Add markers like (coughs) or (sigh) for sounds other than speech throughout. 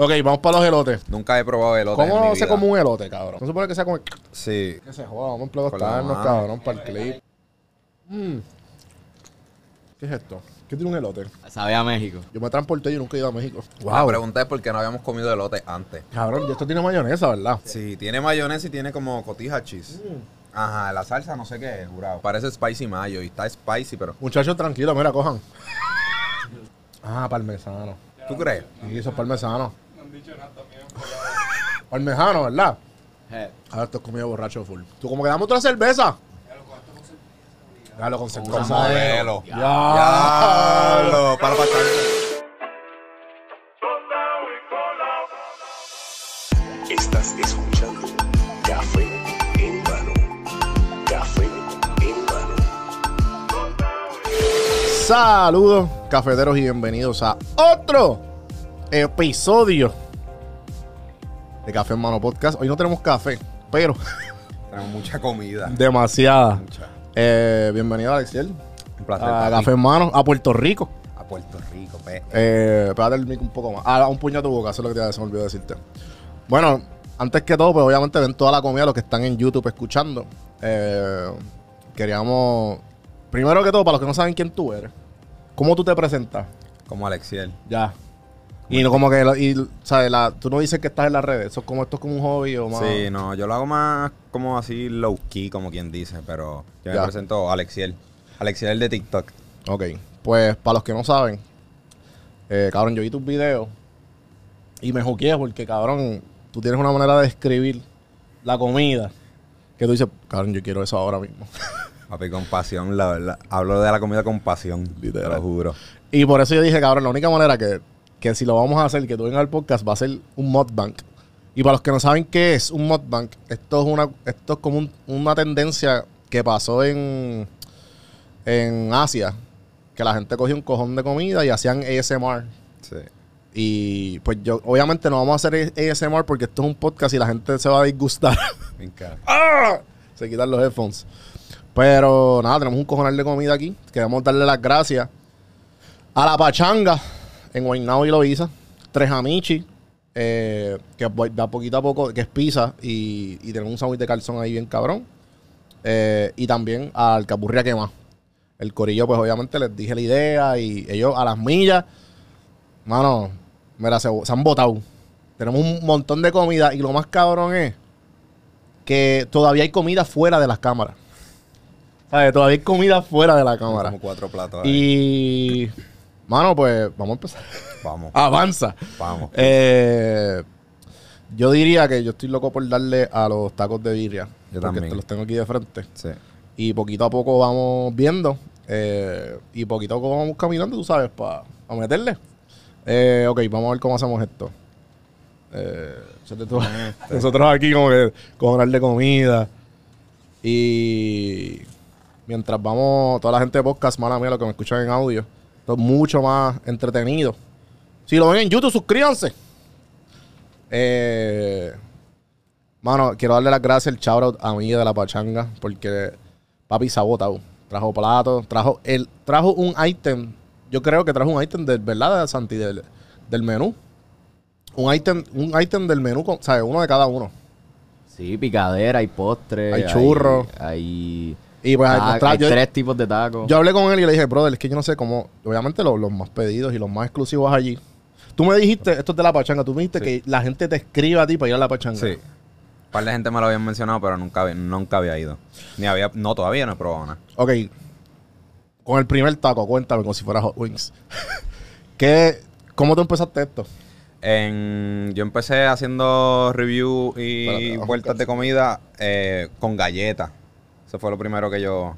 Ok, vamos para los elotes. Nunca he probado elote. en mi ¿Cómo se vida. come un elote, cabrón? No se supone que sea como... Sí. Que se joda, vamos a Con la emplearnos, mano. cabrón, para el clip. Mm. ¿Qué es esto? ¿Qué tiene un elote? Sabe a México. Yo me transporté y nunca he ido a México. La pregunta es por qué no habíamos comido elote antes. Cabrón, y esto tiene mayonesa, ¿verdad? Sí, tiene mayonesa y tiene como cotija cheese. Ajá, la salsa no sé qué es, jurado. Parece spicy mayo y está spicy, pero... Muchachos, tranquilos, mira, cojan. Ah, parmesano. ¿Tú crees? Y eso es parmesano. (laughs) Parmesano, ¿verdad? Eh, Ahora esto es comida borracho full. ¿Tú como que dame otra cerveza? Dale con cerveza. Con modelo. Ya. Diablo, para la pachanga. Estás escuchando Café en mano. Café en mano. Saludos, cafeteros, y bienvenidos a otro episodio de Café en Mano Podcast. Hoy no tenemos café, pero (laughs) Tenemos mucha comida. demasiada. Mucha. Eh, bienvenido, Alexiel, Un placer. a. Café en Mano, a Puerto Rico. A Puerto Rico, pe. Eh, pégate el mic un poco más. Ah, un puño a tu boca, eso es lo que te se me olvidó decirte. Bueno, antes que todo, pues obviamente ven toda la comida los que están en YouTube escuchando. Eh, queríamos, primero que todo, para los que no saben quién tú eres, ¿cómo tú te presentas? Como Alexiel. Ya. Y no como que, y, ¿sabes? La, tú no dices que estás en las redes, eso es como esto es como un hobby o más. Sí, no, yo lo hago más como así low key, como quien dice, pero yo Ya. me presento Alexiel. Alexiel de TikTok. Ok, pues para los que no saben, eh, cabrón, yo vi tus videos y me juqueé porque, cabrón, tú tienes una manera de describir la comida que tú dices, cabrón, yo quiero eso ahora mismo. (laughs) Papi, con pasión, la verdad. Hablo de la comida con pasión, Literal. te lo juro. y por eso yo dije, cabrón, la única manera que, que si lo vamos a hacer, que tú vengas al podcast, va a ser un mukbang. Y para los que no saben qué es un mukbang, esto es una, esto es como un- una tendencia que pasó en, en Asia, que la gente cogía un cojón de comida y hacían ASMR. Sí. Y pues yo, obviamente no vamos a hacer ASMR porque esto es un podcast y la gente se va a disgustar. Me encanta. (laughs) ¡Ah! se quitan los headphones. Pero nada, tenemos un cojonal de comida aquí. Queremos darle las gracias a la Pachanga en Guaynabo y Loíza. Tres Amichi, eh, que da poquito a poco, que es pizza y, y tenemos un sándwich de calzón ahí bien cabrón. Eh, y también al Capurria Quema. El corillo, pues obviamente les dije la idea y ellos a las millas, mano, mira, se, se han botado. Tenemos un montón de comida y lo más cabrón es que todavía hay comida fuera de las cámaras. ¿Sabes? Todavía hay comida fuera de la cámara. Como cuatro platos. ahí. Y, mano, pues vamos a empezar. (laughs) Vamos, Avanza. vamos. Eh, yo diría que yo estoy loco por darle a los tacos de birria. Yo porque también. te los tengo aquí de frente. Sí. Y poquito a poco vamos viendo. eh, y poquito a poco vamos caminando, tú sabes, para meterle. Eh, ok, vamos a ver cómo hacemos esto. Eh, tú- nosotros aquí como que de comida. Y mientras vamos, toda la gente de podcast, mala mía, los que me escuchan en audio, esto es mucho más entretenido. Si lo ven en YouTube, suscríbanse. Eh, Mano, quiero darle las gracias al shoutout a mí de la pachanga, porque papi botado. Trajo platos, trajo el, trajo un ítem. Yo creo que trajo un ítem de verdad, Santi, del, del menú. Un ítem, un ítem del menú, con- ¿sabes? Uno de cada uno. sí, picadera, hay postre. Hay churro. Hay, Y pues trajo- hay yo, tres tipos de tacos. yo hablé con él y le dije, brother, es que yo no sé cómo. Obviamente los, los más pedidos y los más exclusivos allí. Tú me dijiste, esto es de la pachanga, tú me dijiste que la gente te escriba a ti para ir a la pachanga. Sí. Un par de gente me lo habían mencionado, pero nunca, había- nunca había ido. Ni había, no, todavía no he probado nada. Ok. Con el primer taco, cuéntame como si fuera Hot Wings. (laughs) ¿Qué, ¿Cómo tú empezaste esto? En, yo empecé haciendo review y Espérate, vueltas de comida eh, con galletas. Eso fue lo primero que yo...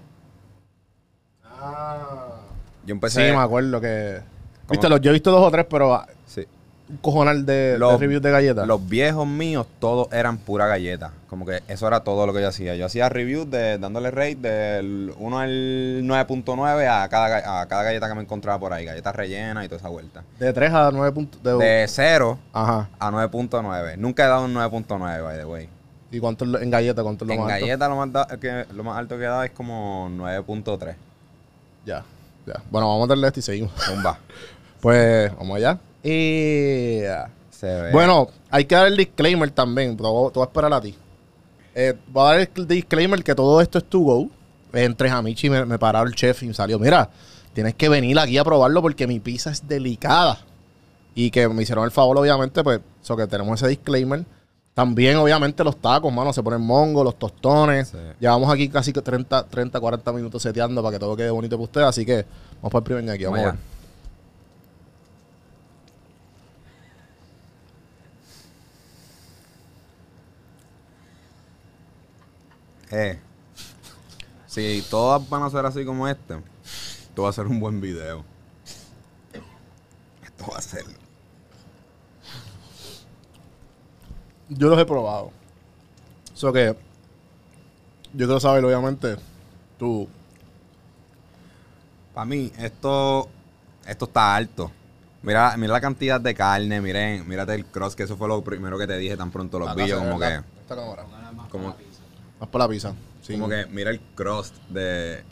Yo empecé... sí, me acuerdo que. ¿Cómo? Viste, los, yo he visto dos o tres, pero ah, Sí. un cojonal de, de Los- reviews de galletas. Los viejos míos, todos eran pura galleta. Como que eso era todo lo que yo hacía. Yo hacía reviews de dándole rate del 1 al 9.9 a cada, a cada galleta que me encontraba por ahí. Galletas rellenas y toda esa vuelta. De 3 a 9 puntos. De, De 0 Ajá. a 9.9. Nunca he dado un 9.9, by the way. ¿Y cuánto es lo- en galleta? ¿Cuánto es lo En más alto? galleta lo más, da- que, lo más alto que he dado es como 9.3. Ya, ya. Bueno, vamos a darle esto y seguimos. Zumba. (laughs) Pues, vamos allá. Y. Se ve. Bueno, hay que dar el disclaimer también. Te voy, te voy a esperar a ti. Eh, voy a dar el disclaimer que todo esto es to go. Entre Hamichi me, me paró el chef y me salió. Mira, tienes que venir aquí a probarlo porque mi pizza es delicada. Y que me hicieron el favor, obviamente, pues, eso que tenemos ese disclaimer. También, obviamente, los tacos, mano, se ponen mongo, los tostones. Sí. Llevamos aquí casi que 30, 30, 40 minutos seteando para que todo quede bonito para ustedes. Así que vamos para el primer aquí. Vamos a Vamos ver. Eh, si todas van a ser así como este, esto va a ser un buen video. Esto va a ser. Yo los he probado. Eso que. Yo quiero saber, obviamente, tú. Para mí, esto, esto está alto. Mira, mira la cantidad de carne, miren, mírate el cross, que eso fue lo primero que te dije tan pronto los vi, yo como que, Esta cámara. como, Más por la pizza. Sí. como que mira el cross de,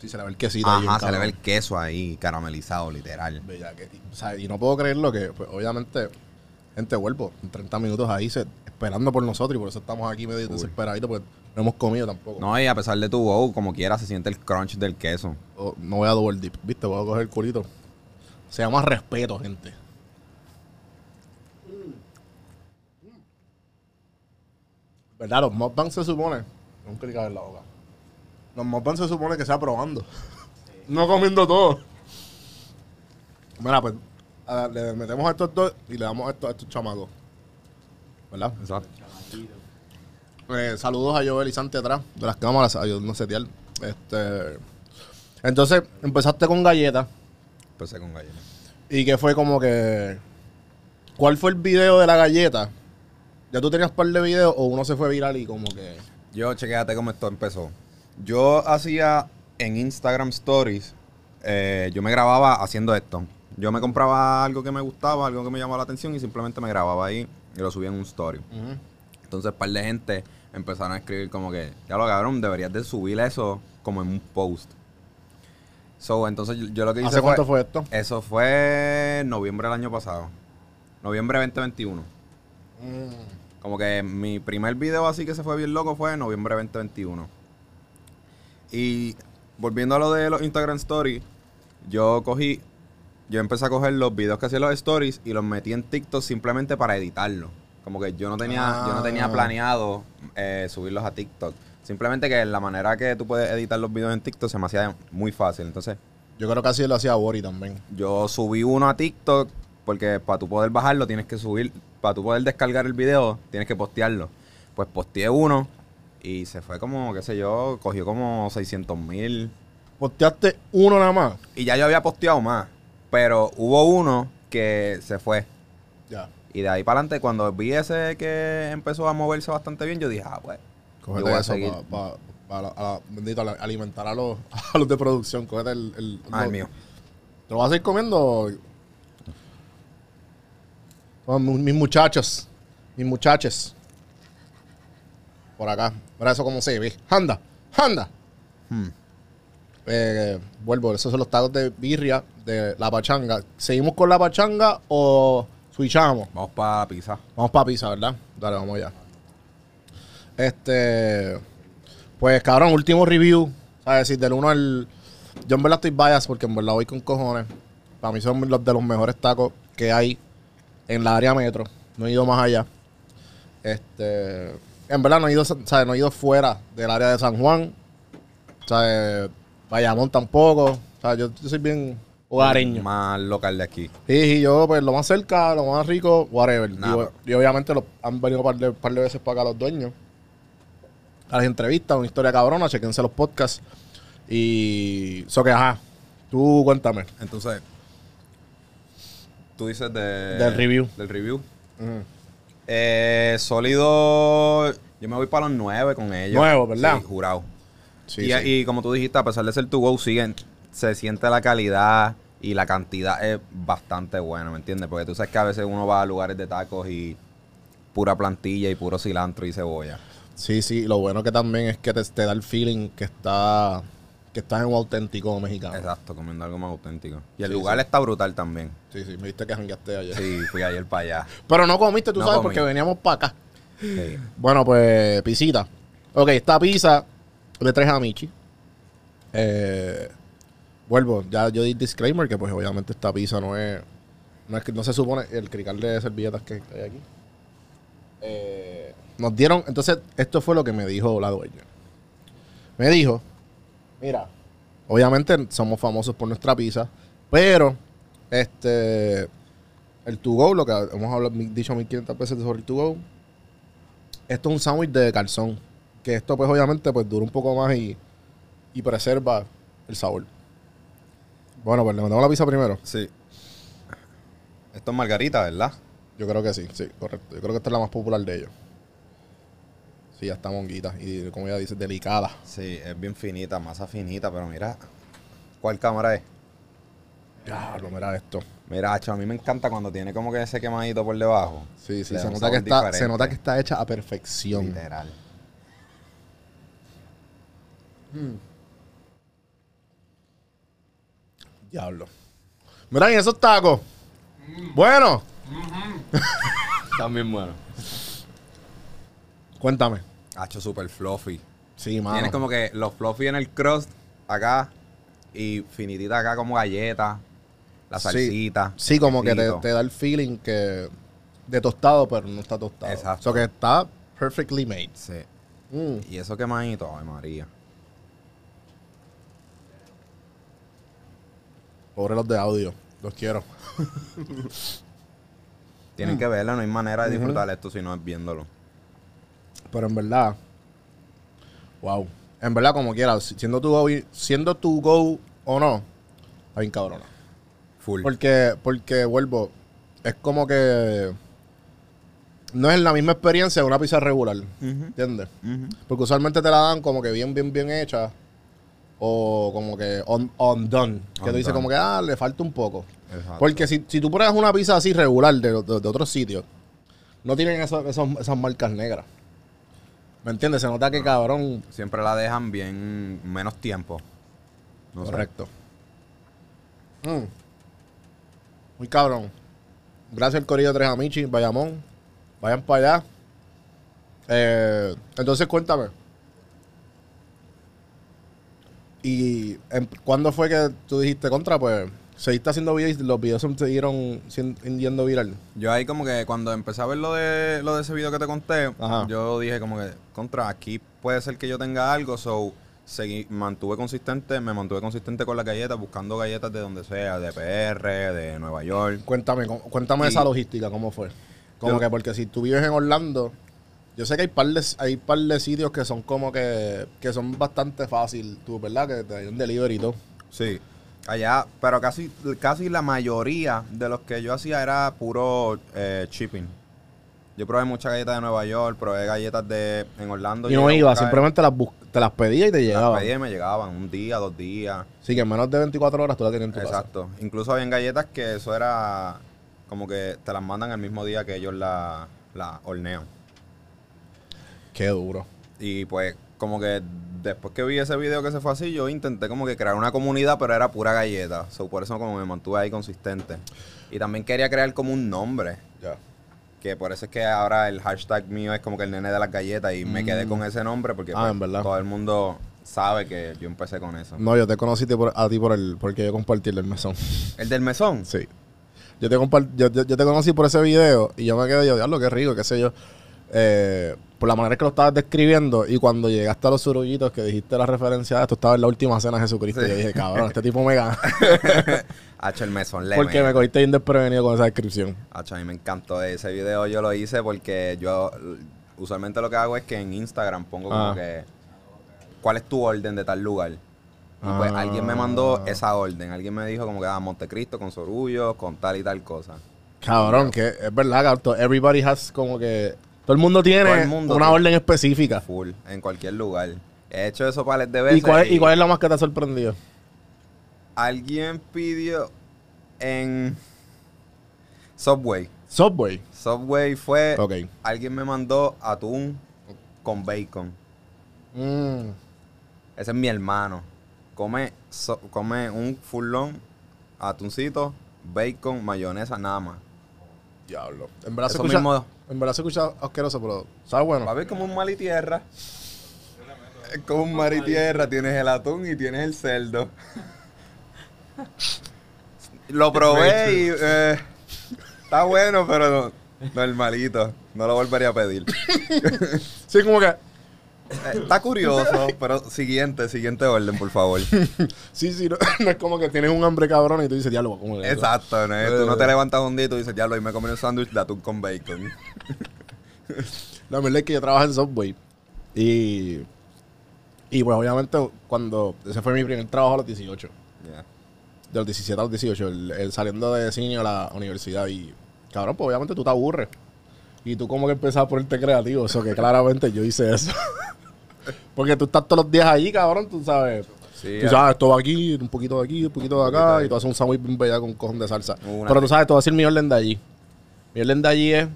Sí, se le ve el quesito ahí. ajá, se le ve el queso ahí caramelizado, literal. Bella que- o sea, y no puedo creerlo que, pues, obviamente, gente vuelvo en 30 minutos ahí se, esperando por nosotros y por eso estamos aquí medio desesperaditos porque no hemos comido tampoco. No, y a pesar de tu bow, como quiera, se siente el crunch del queso. O- no voy a double dip, ¿viste? Voy a coger el culito. Se llama respeto, gente. ¿Verdad? Los mukbangs se supone. Un clic en la boca. Los mukbangs se supone que sea probando. (laughs) no comiendo todo. Mira, pues a- le metemos a estos dos y le damos a estos, a estos chamacos. ¿Verdad? Exacto. Eh, saludos a Joel y Santi atrás de las cámaras, a setear. Este, entonces, empezaste con galletas. Empecé con galletas. Y que fue como que. ¿Cuál fue el video de la galleta? ¿Ya tú tenías par de videos o uno se fue viral y como que. Yo, chequéate cómo esto empezó. Yo hacía en Instagram Stories, eh, yo me grababa haciendo esto. Yo me compraba algo que me gustaba, algo que me llamaba la atención y simplemente me grababa ahí y lo subía en un story. Entonces, un par de gente empezaron a escribir como que, ya lo cabrón, deberías de subir eso como en un post. So, entonces yo, yo lo que hice ¿Hace cuánto fue esto? Eso fue noviembre del año pasado. Noviembre 2021. Como que mi primer video así que se fue bien loco fue en noviembre 2021. Y volviendo a lo de los Instagram Stories, yo cogí, yo empecé a coger los videos que hacía los stories y los metí en TikTok simplemente para editarlos. Como que yo no tenía, yo no tenía Ah. planeado eh, subirlos a TikTok. Simplemente que la manera que tú puedes editar los videos en TikTok se me hacía muy fácil. Entonces, Yo creo que así lo hacía Bori también. yo subí uno a TikTok porque para tú poder bajarlo tienes que subir, para tú poder descargar el video tienes que postearlo. Pues posteé uno y se fue como, qué sé yo, cogió como 600 mil. Posteaste uno nada más. Y ya yo había posteado más, pero hubo uno que se fue. Ya. Y de ahí para adelante, cuando vi ese que empezó a moverse bastante bien, yo dije, ah, pues, yo voy Cógete a eso para bendito, alimentar a los, (laughs) a los de producción. Cógete el. el Ah, el lo- mío. ¿Te lo vas a seguir comiendo? Mis muchachos. Mis muchachos. Por acá. Mira eso como se ve. Anda. Anda. Hmm. Eh, vuelvo. Esos son los tacos de birria de la pachanga. ¿Seguimos con la pachanga o switchamos? Vamos para pizza. Vamos para pizza, ¿verdad? Dale, vamos allá. Este. Pues, cabrón, último review. ¿Sabes? Si del 1 al. Yo en verdad estoy bias porque en verdad voy con cojones. Para mí son los de los mejores tacos que hay en la área metro. No he ido más allá. Este. En verdad no he ido, ¿sabes? No he ido fuera del área de San Juan. ¿Sabes? Bayamón tampoco. ¿Sabes? Yo, yo soy bien hogareño. Más local de aquí. Sí, y yo, pues lo más cerca, lo más rico, whatever. Nah, y, pero- y obviamente lo, han venido un par de, par de veces para acá los dueños. A las entrevistas, una historia cabrona, chequense los podcasts. Y. Eso que, ajá. Tú cuéntame. Entonces, tú dices de... Del review. Del review. Eh, sólido, yo me voy para los nueve con ellos. Nuevo, ¿verdad? Sí, jurado. Sí, y, sí. y como tú dijiste, a pesar de ser tu go, siguen, se siente la calidad y la cantidad es bastante buena, ¿me entiendes? Porque tú sabes que a veces uno va a lugares de tacos y pura plantilla y puro cilantro y cebolla. Sí, sí. Lo bueno que también es que te, te da el feeling que está que estás en un auténtico mexicano. Exacto, comiendo algo más auténtico. Y el Sí, lugar sí. está brutal también. Sí, sí, me viste que jangueaste ayer. Sí, fui ayer para allá. (laughs) Pero no comiste, tú No sabes, comí. porque veníamos para acá. Sí. Bueno, pues, pisita. Ok, esta pizza de tres amichi. Eh, vuelvo, ya yo di disclaimer que pues obviamente esta pizza no es, no es no se supone el crical de servilletas que hay aquí. Eh, nos dieron, entonces esto fue lo que me dijo la dueña. Me dijo, mira, obviamente somos famosos por nuestra pizza, pero este el to go, lo que hemos hablado, dicho 1500 veces sobre el to go, esto es un sándwich de calzón. Que esto, pues, obviamente, pues dura un poco más y, y preserva el sabor. Bueno, pues le mandamos la pizza primero. Sí. Esto es margarita, ¿verdad? Yo creo que sí, sí, correcto. Yo creo que esta es la más popular de ellos. Sí, ya está monguita. Y como ella dice, delicada. Sí, es bien finita, masa finita, pero mira. ¿Cuál cámara es? Ya, lo mira esto. Mira, a mí me encanta cuando tiene como que ese quemadito por debajo. Sí, sí, Le da se un nota, que sabor está, se diferente. nota que está hecha a perfección. Literal. Diablo. Mira, y esos tacos. Bueno, También bueno. cuéntame. Hacho, super fluffy. Sí, mano. Tienes como que los fluffy en el crust acá y finitita acá como galleta. La salsita. Sí, como que te, da el feeling que de tostado, pero no está tostado. Exacto. O sea, que está perfectly made. Sí. Mm. Y eso quemadito, ay María. Pobre los de audio. Los quiero. Tienen que verlo, no hay manera de disfrutar esto si no es viéndolo. Pero en verdad, wow. En verdad, como quieras, si- siendo tu go, siendo tu go o no, está bien cabrona. Full. Porque, porque vuelvo, es como que no es la misma experiencia de una pizza regular. ¿Entiendes? Porque usualmente te la dan como que bien, bien, bien hecha. O como que on, undone. Que tú dices como que, ah, le falta un poco. Exacto. Porque si, si tú pones una pizza así regular de, de, de otros sitios, no tienen esos- esas marcas negras. ¿Me entiendes? Se nota que cabrón. Siempre la dejan bien menos tiempo. No. Correcto. Mm. Muy cabrón. Gracias al Corillo Tres Amichi, Bayamón. Vayan para allá. Eh, entonces cuéntame. ¿Y en- cuándo fue que tú dijiste contra? Pues seguiste haciendo videos y los videos se siguieron yendo viral. Yo ahí como que cuando empecé a ver lo de, lo de ese video que te conté, Ajá. yo dije como que, contra, aquí puede ser que yo tenga algo, so seguí, mantuve consistente, me mantuve consistente con las galletas, buscando galletas de donde sea, de PR, de Nueva York. Cuéntame, cuéntame Y- esa logística, ¿cómo fue? Como Yo- que porque si tú vives en Orlando, yo sé que hay par de, hay par de sitios que son como que, que son bastante fácil, tú, ¿verdad? Que te hay un delivery y todo. Sí. Allá, pero casi, casi la mayoría de los que yo hacía era puro eh, shipping. Yo probé muchas galletas de Nueva York, probé galletas de en Orlando. Y no iba, simplemente las bus- te las pedía y te las llegaban. pedía y me llegaban un día, dos días. Así que en menos de 24 horas tú las tenías en tu casa. Exacto. Incluso habían galletas que eso era como que te las mandan el mismo día que ellos la, la hornean. Qué duro. Y pues como que después que vi ese video que se fue así, yo intenté como que crear una comunidad, pero era pura galleta. So, por eso como me mantuve ahí consistente. Y también quería crear como un nombre. Ya. Que por eso es que ahora el hashtag mío es como que el nene de las galletas. Y me quedé con ese nombre porque Ah, pues, todo el mundo sabe que yo empecé con eso. No, yo te conocí por- a ti por el, porque yo compartí el del mesón. ¿El del mesón? Sí. Yo te, yo, yo- yo te conocí por ese video y yo me quedé, yo, diablo, qué rico, qué sé yo. Eh, por la manera que lo estabas describiendo y cuando llegaste a los surullitos que dijiste la referencia de esto, estaba en la última cena de Jesucristo. Sí. Y yo dije, cabrón, este tipo me gana. (laughs) Hacho, el mesón le porque me cogiste bien desprevenido con esa descripción. Hacho, a mí me encantó ese video. Yo lo hice porque yo usualmente lo que hago es que en Instagram pongo como Ah. que cuál es tu orden de tal lugar. Y pues Ah. alguien me mandó esa orden. Alguien me dijo como que a Montecristo con Sorullo, con tal y tal cosa. Cabrón, que es verdad, Everybody has como que. Todo el mundo tiene el mundo una tiene. orden específica. Full, en cualquier lugar. He hecho eso pares de veces. ¿Y cuál, ¿Y cuál es la más que te ha sorprendido? Alguien pidió en Subway. Subway. Subway fue. Ok. Alguien me mandó atún con bacon. Mm. Ese es mi hermano. come, so- come un furlón, atuncito, bacon, mayonesa, nada más. Diablo. En verdad se escucha, mismo. En verdad se escucha asqueroso, pero sabe bueno. Va a ver como un mar y tierra. Es como un mar y tierra. Tienes el atún y tienes el cerdo. Lo probé y eh, está bueno, pero no, normalito. No lo volvería a pedir. (laughs) Sí, como que. Eh, Está curioso, pero siguiente, siguiente orden, por favor. (laughs) Sí, sí, no, (laughs) no es como que tienes un hambre cabrón y tú dices, diablo, ¿cómo eso?" Exacto, ¿no? Tú no te levantas un día y tú dices, lo, y me comí un sándwich de atún con bacon. (laughs) La verdad es que yo trabajo en Subway. Y. Y pues obviamente cuando. Ese fue mi primer trabajo a los 18. Ya. De los 17 a los 18. El, el saliendo de cine a la universidad. Y. Cabrón, pues obviamente tú te aburres. Y tú como que empezás a ponerte creativo. Eso que claramente yo hice eso. (laughs) Porque tú estás todos los días ahí, cabrón, tú sabes. Sí, tú sabes, todo aquí, un poquito de aquí, un poquito de acá. Y tú haces un sándwich bien bella con cojón de salsa. Una Pero tú sabes, te voy a decir mi orden de allí. Mi orden de allí es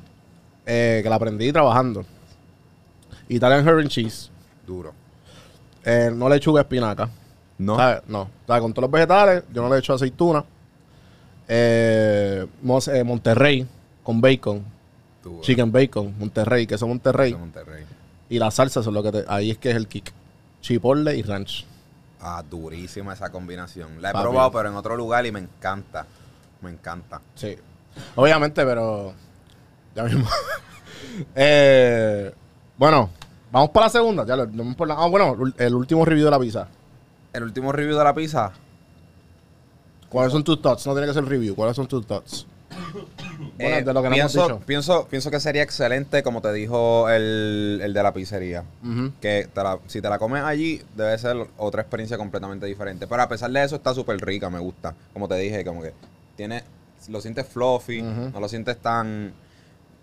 eh, que la aprendí trabajando. Italian herring cheese. Duro. Eh, no lechuga espinaca. No. ¿Sabes? No. O sea, con todos los vegetales, yo no le echo aceituna. Eh, eh, Monterrey con bacon. Duro. Chicken bacon. Monterrey, queso Monterrey. De Monterrey. Y la salsa son lo que te, ahí es que es el kick. Chipotle y ranch. Ah, durísima esa combinación. La he Papi. probado, pero en otro lugar y me encanta. Me encanta. Sí. Obviamente, pero. Ya mismo. (laughs) Eh, bueno, vamos para la segunda. Ya lo- no me importa- Ah, bueno, el último review de la pizza. El último review de la pizza. ¿Cuáles son tus thoughts? No tiene que ser review. ¿Cuáles son tus thoughts? Bueno, Eh, de lo que no hemos pienso, dicho. Pienso, pienso que sería excelente, como te dijo el, el de la pizzería. Que te la- si te la comes allí, debe ser otra experiencia completamente diferente. Pero a pesar de eso, está súper rica, me gusta. Como te dije, como que tiene. Lo sientes fluffy, no lo sientes tan.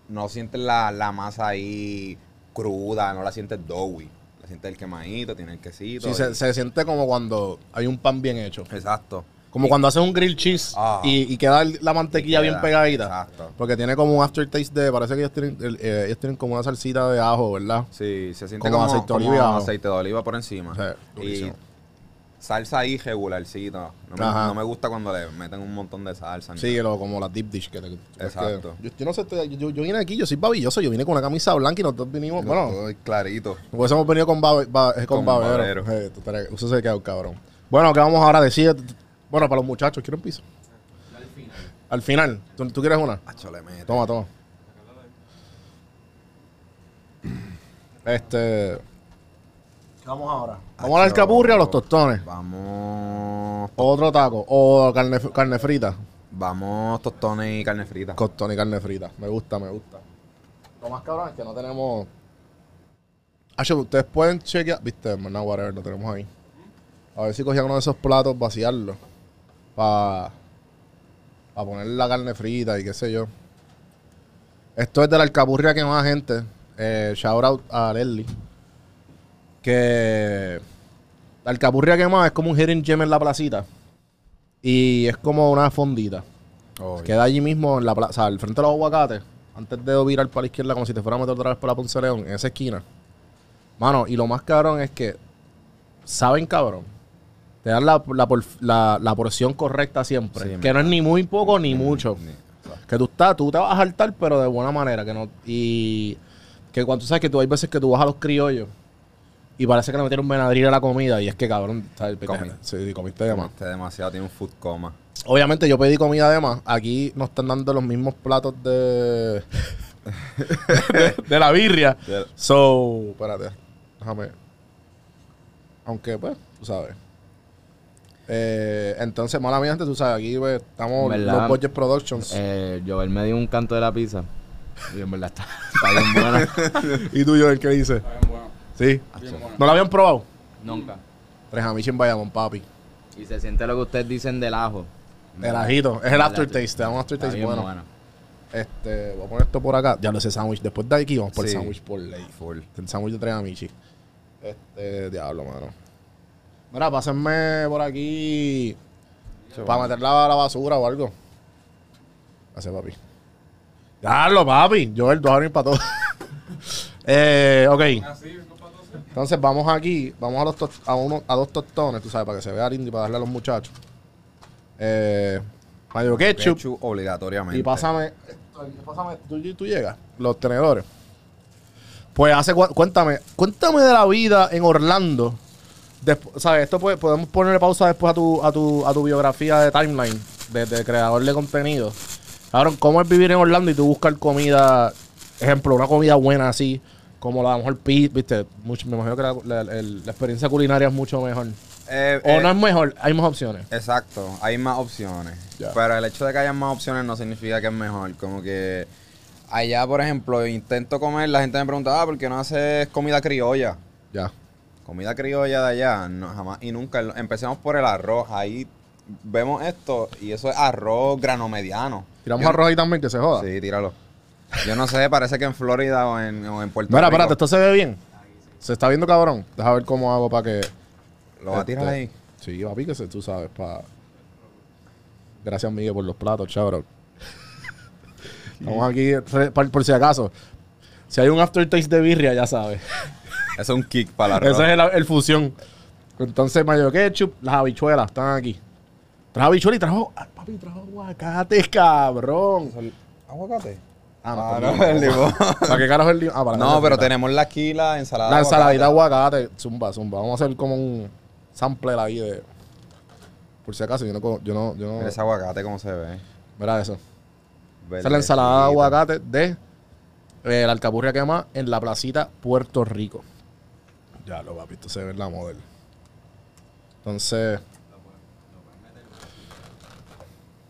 No sientes la, la masa ahí cruda, no la sientes doughy. La sientes el quemadito, tiene el quesito. Sí, y- se, se siente como cuando hay un pan bien hecho. Exacto. Como cuando haces un grill cheese Ah. y, y queda la mantequilla bien pegadita. exacto. Porque tiene como un aftertaste de. Parece que ellos tienen, eh, ellos tienen como una salsita de ajo, ¿verdad? Sí, se siente Como como, aceite de como oliva ajo. aceite de oliva por encima. Sí, y salsa ahí regularcito. No me, Ajá. no me gusta cuando le meten un montón de salsa. Sí, lo, como la deep dish que te. Exacto. que- yo, yo no sé, yo, yo vine aquí, yo soy babilloso, yo vine con una camisa blanca y nosotros vinimos. Bueno, clarito. pues hemos venido con, babe- ba- eh, con, Con babero. babero. Eh, se queda un cabrón. Bueno, ¿qué vamos ahora a decir? Bueno, para los muchachos, ¿quieren piso? Al final. Al final. ¿Tú, tú quieres una? Toma, toma. Este. ¿Qué vamos ahora? ¿Vamos al capurri o a los tostones? Vamos. ¿O otro taco? ¿O carne, carne frita? Vamos tostones y carne frita. Costón y carne frita. Me gusta, me gusta. Lo más cabrón es que no tenemos. Hacho, ustedes pueden chequear. Viste, no, whatever, lo tenemos ahí. A ver si cogían uno de esos platos, vaciarlo. Para. Para poner la carne frita y qué sé yo. Esto es de la alcapurria que más gente. Eh, shout out a Leslie. Que. La alcapurria que más es como un hidden gem en la placita. Y es como una fondita. Oye. Queda allí mismo en la plaza, o sea, al frente de los aguacates, antes de virar para la izquierda como si te fuera a meter otra vez por la Ponce León, en esa esquina. Mano, y lo más cabrón es que saben cabrón. Te dan la, la, la- la porción correcta siempre. Sí, que no es ni muy poco ni mucho. Ni- Que tú estás, tú te vas a saltar, pero de buena manera. Que no, y que cuando tú sabes que tú hay veces que tú vas a los criollos y parece que le metieron venadril a la comida y es que cabrón, ¿sabes? Comí. Sí, comiste de más. Este demasiado tiene un food coma. Obviamente yo pedí comida de más. Aquí nos están dando los mismos platos de... (laughs) de, de la birria. So, espérate. Déjame. Aunque, pues, tú sabes. Eh, entonces, mala mía, tú sabes, aquí pues, estamos ¿Verdad? los Budget Productions. Eh, Joel me dio un canto de la pizza. Y en verdad está, está bien (laughs) buena. ¿Y tú, Joel, qué dices? Sí. ¿No la habían probado? Nunca. Tres amiches en Bayamón, papi. Y se siente lo que ustedes dicen del ajo. El ajito. Es el aftertaste. Te da un Está aftertaste bien bueno. bueno. Este, voy a poner esto por acá. Ya lo sé, sándwich. Después de aquí vamos por Sí. el sándwich por ley. Full. El sándwich de tres amici. Este, diablo, mano. Mira, pásenme por aquí para meter la, la basura o algo. Hace papi. Diablo, papi. Yo el dos a venir para todo. (laughs) eh, ok. Entonces vamos aquí, vamos a, los tos- a, uno, a dos tostones, tú sabes, para que se vea lindo y para darle a los muchachos. Eh, mayo ketchup. Ketchup obligatoriamente. Y pásame, pásame tú, tú llegas, los tenedores. Pues hace, cuéntame, cuéntame de la vida en Orlando. ¿Sabes? Esto puede- podemos ponerle pausa después a tu, a tu, a tu biografía de timeline, de, de creador de contenido. Cabrón, ¿cómo es vivir en Orlando y tú buscar comida, ejemplo, una comida buena así, como la mejor pizza, viste? Mucho, me imagino que la, la- el- la experiencia culinaria es mucho mejor. Eh, O eh, no es mejor, hay más opciones. Exacto, hay más opciones. Pero el hecho de que haya más opciones no significa que es mejor. Como que allá, por ejemplo, intento comer, la gente me pregunta, ah, ¿por qué no haces comida criolla? Ya. Comida criolla de allá, no, jamás y nunca. Empecemos por el arroz. Ahí vemos esto y eso es arroz grano mediano. Tiramos Yo- arroz ahí también, que se joda. Sí, tíralo. Yo no sé, parece que en Florida o en, o en Puerto Mira, Rico. espérate, esto se ve bien. Se está viendo cabrón. Deja ver cómo hago para que. Lo va a tirar este, ahí. Sí, papi, que se, tú sabes, para. Gracias, Miguel, por los platos, chabrón. (laughs) Estamos aquí, re- por, por si acaso. Si hay un aftertaste de birria, ya sabes. Eso es un kick para la Ese es el, el fusión. Entonces, mayo ketchup, las habichuelas están aquí. Trajo habichuelas y trajo. ah, papi, trajo aguacates, cabrón. ¿Aguacate? Ah, no, Ah, pues no, el limón. ¿Para qué carajo el limón? Ah, para No, pero tenemos la aquí, la ensalada. La de ensaladita de aguacate. aguacate, zumba, zumba. Vamos a hacer como un sampler ahí de. Por si acaso, yo no. Yo no, yo no Mira ese aguacate cómo se ve. Mira eso. Esa es la ensalada de aguacate de eh, la alcapurria quema en la placita Puerto Rico. Ya lo papi, esto se ve en la modelo. Entonces.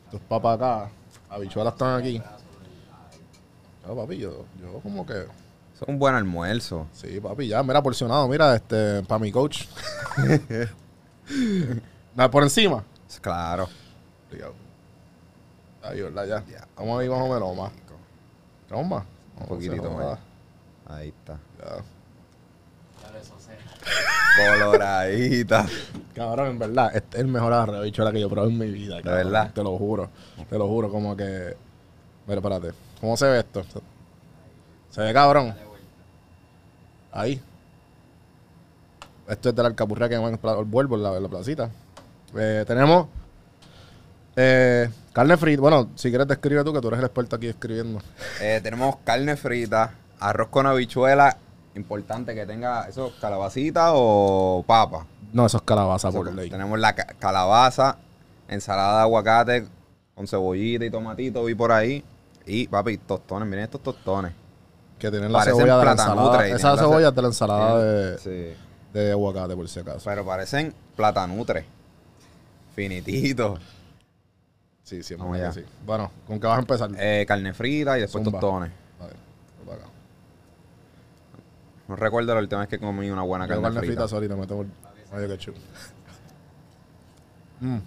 Estos papas acá. Habichuelas están aquí. Ya, papi, yo, yo como que. Es un buen almuerzo. Sí, papi, ya, mira, porcionado, mira, este, para mi coach. Nada, (laughs) por encima. Claro. Ahí, ¿verdad? Ya. Vamos ahí más o menos más. ¿Tenemos más? Un poquitito más. Ahí está. Ya. Coloradita. Cabrón, en verdad, este es el mejor arroz de habichuela que yo he probado en mi vida. cabrón. verdad? Te lo juro. Te lo juro, como que. Mira, espérate. ¿Cómo se ve esto? Se ve cabrón. Ahí. Esto es de la alcapurria que van el vuelvo en la, en la placita. Eh, tenemos eh, carne frita. Bueno, si quieres describe tú, que tú eres el experto aquí escribiendo. Eh, tenemos carne frita, arroz con habichuela. Importante que tenga eso, calabacita o papa. No, eso es calabaza por ley. tenemos la ca- calabaza, ensalada de aguacate con cebollita y tomatito y por ahí. Y papi, tostones, miren estos tostones. Que tienen la Parecen cebolla de la ensalada. Esa tienen la cebolla ce- es de la ensalada de, Sí. de aguacate, por si acaso. Pero parecen platanutre. Finititos. Sí, Vamos allá. que sí. Bueno, ¿con qué vas a empezar? Eh, carne frita y después Zumba. tostones. A ver, voy para acá. No recuerdo la última vez que comí una buena carne, carne frita. frita, sorry, te meto el medio ketchup. Mm.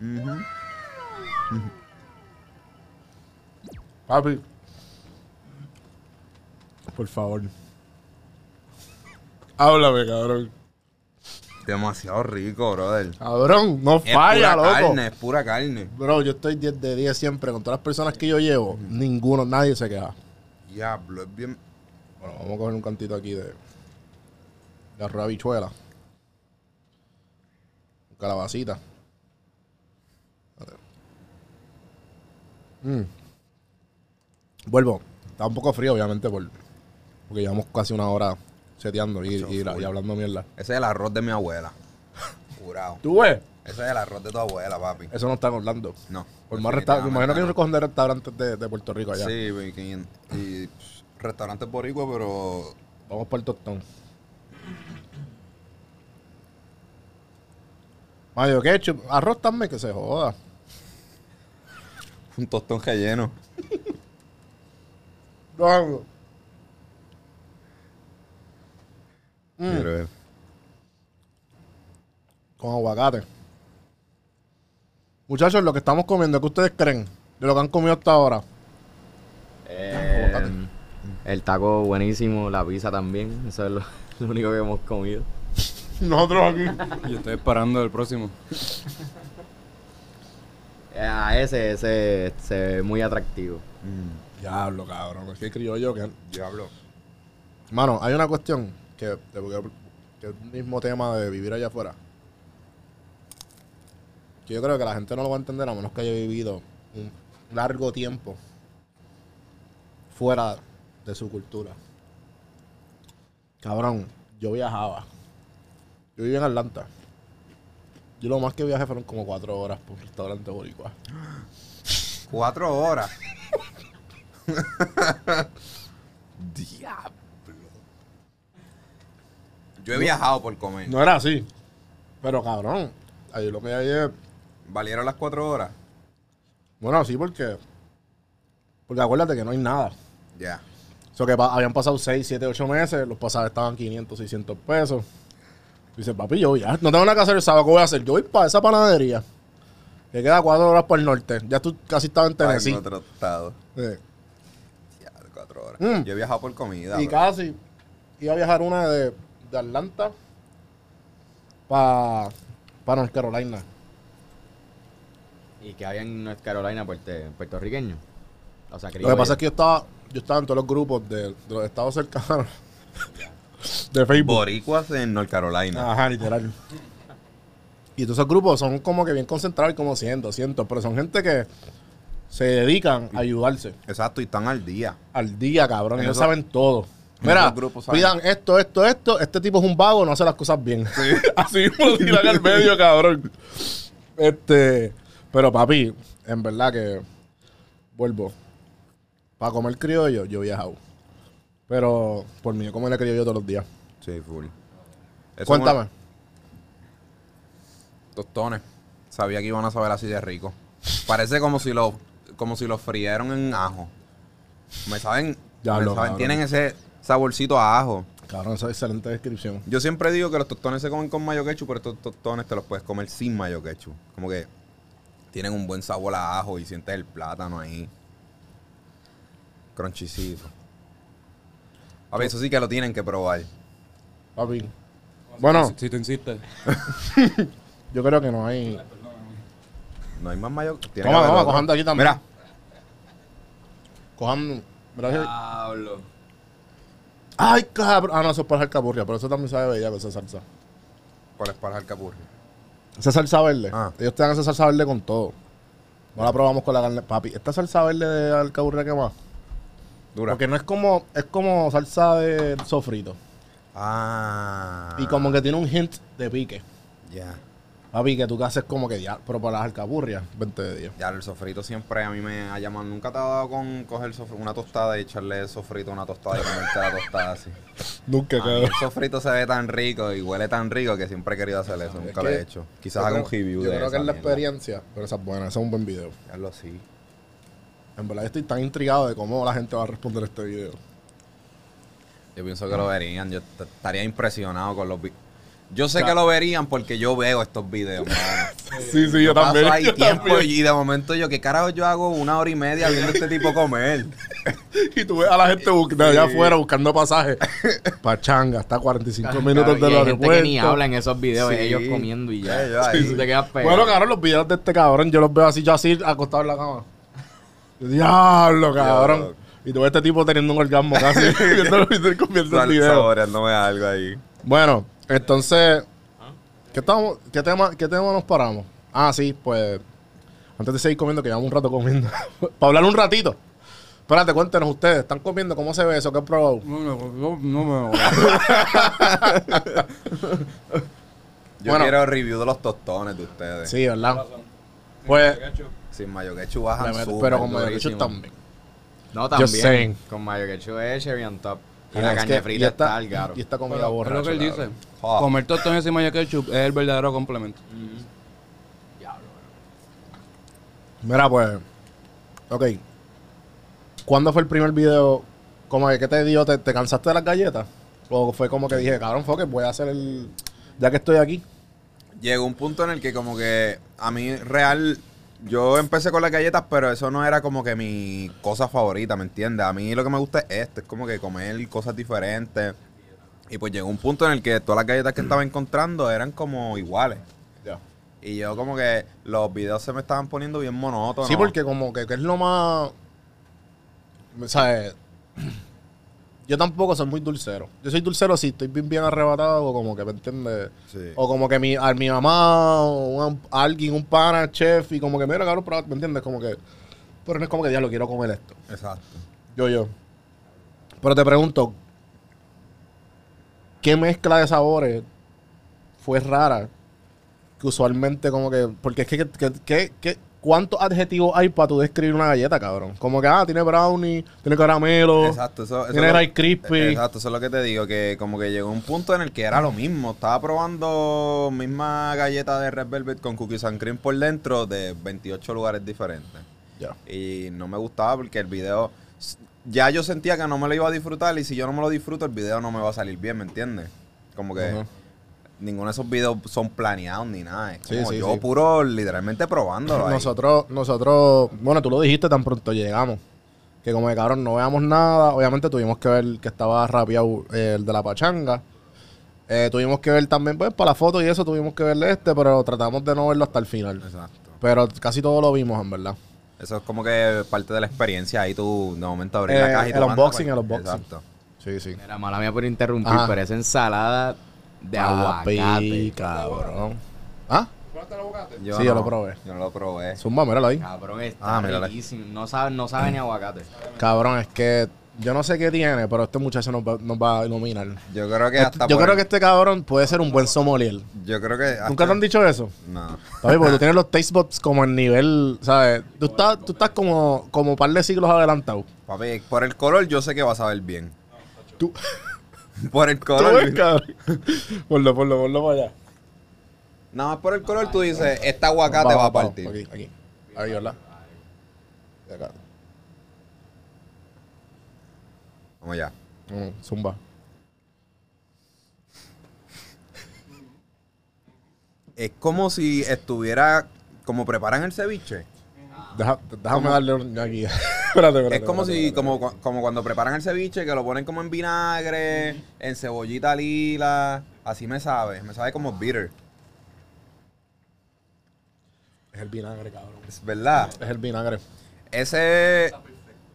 Ujú. Papi. Por favor. Háblame, cabrón. Demasiado rico, brother. Cabrón, no Es falla, pura loco. carne, es pura carne. Bro, yo estoy 10 de 10 siempre. Con todas las personas que yo llevo, ninguno, nadie se queja. Diablo, es bien... Bueno, vamos a coger un cantito aquí de, de habichuela. Calabacita. Mm. Vuelvo. Está un poco frío, obviamente, por, porque llevamos casi una hora seteando y, y- y hablando mierda. Ese es el arroz de mi abuela. Jurado. ¿Tú ves? Ese es el arroz de tu abuela, papi. Eso no está en Orlando. No. Por más restaurantes, me imagino que hay un no. recojón de restaurantes de, de Puerto Rico allá. Sí, y, y- y, pss, restaurantes boricua, pero Vamos por el tostón. Mayo ketchup, arroz también que se joda. un tostón relleno. Vamos. Mm. Pero, Con aguacate. Muchachos, lo que estamos comiendo, ¿qué ustedes creen de lo que han comido hasta ahora? Eh, Aguacate. el taco buenísimo, la pizza también. Eso es lo, (laughs) lo único que hemos comido. Nosotros aquí. Yo estoy esperando el próximo. Eh, a ese, ese se ve muy atractivo. Diablo, cabrón. Es que criollo que... Diablo. Mano, hay una cuestión que, que, que es el mismo tema de vivir allá afuera. Que yo creo que la gente no lo va a entender a menos que haya vivido un largo tiempo fuera de su cultura. Cabrón, yo viajaba. Yo vivía en Atlanta. Yo lo más que viajé fueron como cuatro horas por un restaurante boricua. Cuatro horas. (laughs) Diablo. Yo he viajado por comer. No era así. Pero cabrón, ahí lo que hay es ¿Valieron las cuatro horas? Bueno, sí, porque. Porque acuérdate que no hay nada. Ya. O sea, que pa- habían pasado 6, 7, 8 meses, los pasajes estaban 500, 600 pesos. Dice, papi, yo ya no tengo nada que hacer el sábado, ¿qué voy a hacer? Yo voy para esa panadería, que queda 4 horas por el norte. Ya tú casi estabas en Ay, en Tennessee. otro estado. Sí. Ya, de cuatro horas. Mm. Yo he viajado por comida. Y bro. casi iba a viajar una de, de Atlanta para pa North Carolina. ¿Y que había en North Carolina puerte- puertorriqueño? O sea, Lo que pasa es que yo estaba, yo estaba en todos los grupos de, de los estados cercanos (laughs) de Facebook. Boricuas en North Carolina. Ajá, literal. Y todos esos grupos son como que bien concentrados, como 100, 200, pero son gente que se dedican a ayudarse Exacto, y están al día. al día, cabrón. Ellos saben todo. Mira, grupos pidan esto, esto, esto. Este tipo es un vago, no hace las cosas bien. (laughs) Así (laughs) mismo lo tiran al medio, cabrón. Este, pero papi, en verdad que vuelvo. Para comer criollo, yo he viajado. Pero por mí, yo comer criollo todos los días. Sí, full. Eso Cuéntame. Tostones. Sabía que iban a saber así de rico. Parece como si lo, como si los frieron en ajo. Me saben, Ya me lo, saben- cabrón. tienen ese saborcito a ajo. Cabrón, esa es excelente descripción. Yo siempre digo que los tostones se comen con mayo ketchup, pero estos tostones te los puedes comer sin mayo ketchup. Como que tienen un buen sabor a ajo y sientes el plátano ahí. Crunchycito. A ver, eso sí que lo tienen que probar. Papi. Bueno, Si, si tú insistes. (laughs) yo creo que no hay. No hay más mayo. tiene Toma, que haber toma, otro. cojan de aquí también. Mira, Cojan. Gracias. Diablo. Ay, cabrón. Ah, no, eso es para el capurria, pero eso también sabe bella esa salsa. ¿cuál es para el capurri? Esa salsa verde. Ah. Ellos te dan esa salsa verde con todo. No la probamos con la carne. Papi, esta salsa verde de alcaburria que más. Dura. Porque no es como, es como salsa de sofrito. Ah. Y como que tiene un hint de pique. Ya. Papi, que tú que haces como que ya, pero para las alcaburrias, 20 de 10. Ya, el sofrito siempre a mí me ha llamado. Nunca te ha dado con coger una tostada y echarle sofrito a una tostada y comerte la tostada así. (laughs) Nunca, A mí el sofrito se ve tan rico y huele tan rico que siempre he querido hacer eso. Nunca lo he hecho. Quizás haga un review Yo de creo que esa es la experiencia, pero esa es buena, ese es un buen video. Hazlo así. En verdad estoy tan intrigado de cómo la gente va a responder este video. Yo pienso que lo verían. Yo estaría impresionado con los. Yo sé que lo verían porque yo veo estos videos. (laughs) Sí, sí, yo, Paso también. ahí yo tiempo también. y de momento yo, ¿qué carajo yo hago una hora y media viendo a este tipo comer? (laughs) Y tú ves a la gente de allá afuera buscando pasajes. (laughs) Pachanga, está a 45 minutos Y del hay gente aeropuerto. que ni habla en esos videos, Sí. ellos comiendo y ya. Ellos ahí. Sí, Te quedas pegado. Bueno, cabrón, los videos de este cabrón, yo los veo así, yo así, acostado en la cama. Yo, Diablo, cabrón. Diablo. Y tú ves este tipo teniendo un orgasmo casi viendo, viendo el Sal- video. Saboreándome algo ahí. Bueno, entonces, ¿qué, estamos, qué, tema, ¿qué tema nos paramos? Ah, sí, pues, antes de seguir comiendo, que llevamos un rato comiendo, (laughs) para hablar un ratito. Espérate, cuéntenos ustedes, ¿están comiendo? ¿Cómo se ve eso? ¿Qué han probado? No, no, no, no me. (laughs) Yo Bueno. quiero review de los tostones de ustedes. Sí, ¿verdad? Pues, Sin mayo ketchup bajan le meto- súper pero con mayo durísimo. ketchup tambip también. No, Just también. saying. Con mayo ketchup es cherry on top. Y la es carne que- y frita está al garo. Y esta comida Pero, es borracha. lo que él dice. Ah. Comer tostones y mayo ketchup es el verdadero complemento. Mira, pues. Ok. ¿Cuándo fue el primer video? Como que, ¿qué te dio? ¿Te, te cansaste de las galletas? ¿O fue como que dije, cabrón, fue que voy a hacer el. Ya que estoy aquí. Llegó un punto en el que como que a mí real, yo empecé con las galletas, pero eso no era como que mi cosa favorita, ¿me entiendes? A mí lo que me gusta es esto, es como que comer cosas diferentes. Y pues llegó un punto en el que todas las galletas que estaba encontrando eran como iguales. Ya. Y yo como que los videos se me estaban poniendo bien monótonos. Sí, porque como que, que es lo más. ¿sabes? Yo tampoco soy muy dulcero. Yo soy dulcero si estoy bien, bien arrebatado o como que, ¿me entiendes? Sí. O como que mi, a mi mamá o un- alguien, un pana, chef, y como que, mira, cabrón, ¿me entiendes? Como que, pero no es como que, ya lo quiero comer esto. Exacto. Yo, yo. Pero te pregunto, ¿qué mezcla de sabores fue rara? Que usualmente como que... Porque es que, que, que- que- ¿cuántos adjetivos hay para tú describir una galleta, cabrón? Como que, ah, tiene brownie, tiene caramelo, Exacto, eso, eso tiene Rice Krispie. Exacto, eso es lo que te digo, que como que llegó un punto en el que era lo mismo. Estaba probando misma galleta de Red Velvet con cookies and cream por dentro de 28 lugares diferentes. Ya. Y no me gustaba porque el video, ya yo sentía que no me lo iba a disfrutar y si yo no me lo disfruto el video no me va a salir bien, ¿me entiendes? Como que. Ninguno de esos videos son planeados ni nada. Es como sí, yo sí. puro literalmente probándolo. ahí. Nosotros, nosotros, bueno, tú lo dijiste tan pronto llegamos. Que como de cabrón no veamos nada. Obviamente tuvimos que ver que estaba rapeado eh, el de la pachanga. Eh, tuvimos que ver también, pues, para la foto y eso tuvimos que verle este, pero tratamos de no verlo hasta el final. Exacto. Pero casi todo lo vimos, en verdad. Eso es como que parte de la experiencia. Ahí tú de momento abrir Eh, la caja y el unboxing, el unboxing. Exacto. Sí, sí. Mira, mala mía por interrumpir, Ajá. pero esa ensalada de Papi, aguacate. cabrón. ¿Ah? Sí, yo lo probé. Yo no lo probé. Zumba, míralo ahí. Cabrón, está Ah, mírala. riquísimo. No sabe, no sabe ni aguacate. Cabrón, es que yo no sé qué tiene, pero este muchacho nos va, nos va a iluminar. Yo creo que Este- hasta yo por creo el- que este cabrón puede ser un buen sommelier. Yo creo que... hasta- ¿Nunca te han dicho eso? No. Papi, porque tú tienes los taste buds como en nivel, ¿sabes? Tú estás, tú estás como, como un par de siglos adelantado. Papi, por el color yo sé que va a saber bien. Tú, Por el ¿Tú color... Ponlo, ponlo, ponlo para allá. Nada más por el color tú dices, este aguacate va a partir. Aquí, aquí. Ahí, ¿verdad? Y acá. Vamos allá. Mm, zumba. Es como si estuviera... Como preparan el ceviche. Deja- déjame darle un aquí. (laughs) espérate, espérate. Es como espérate, si, como, como cuando preparan el ceviche, que lo ponen como en vinagre, en cebollita lila. Así me sabe. Me sabe como bitter. Es el vinagre, cabrón. Es verdad. Es el vinagre. Ese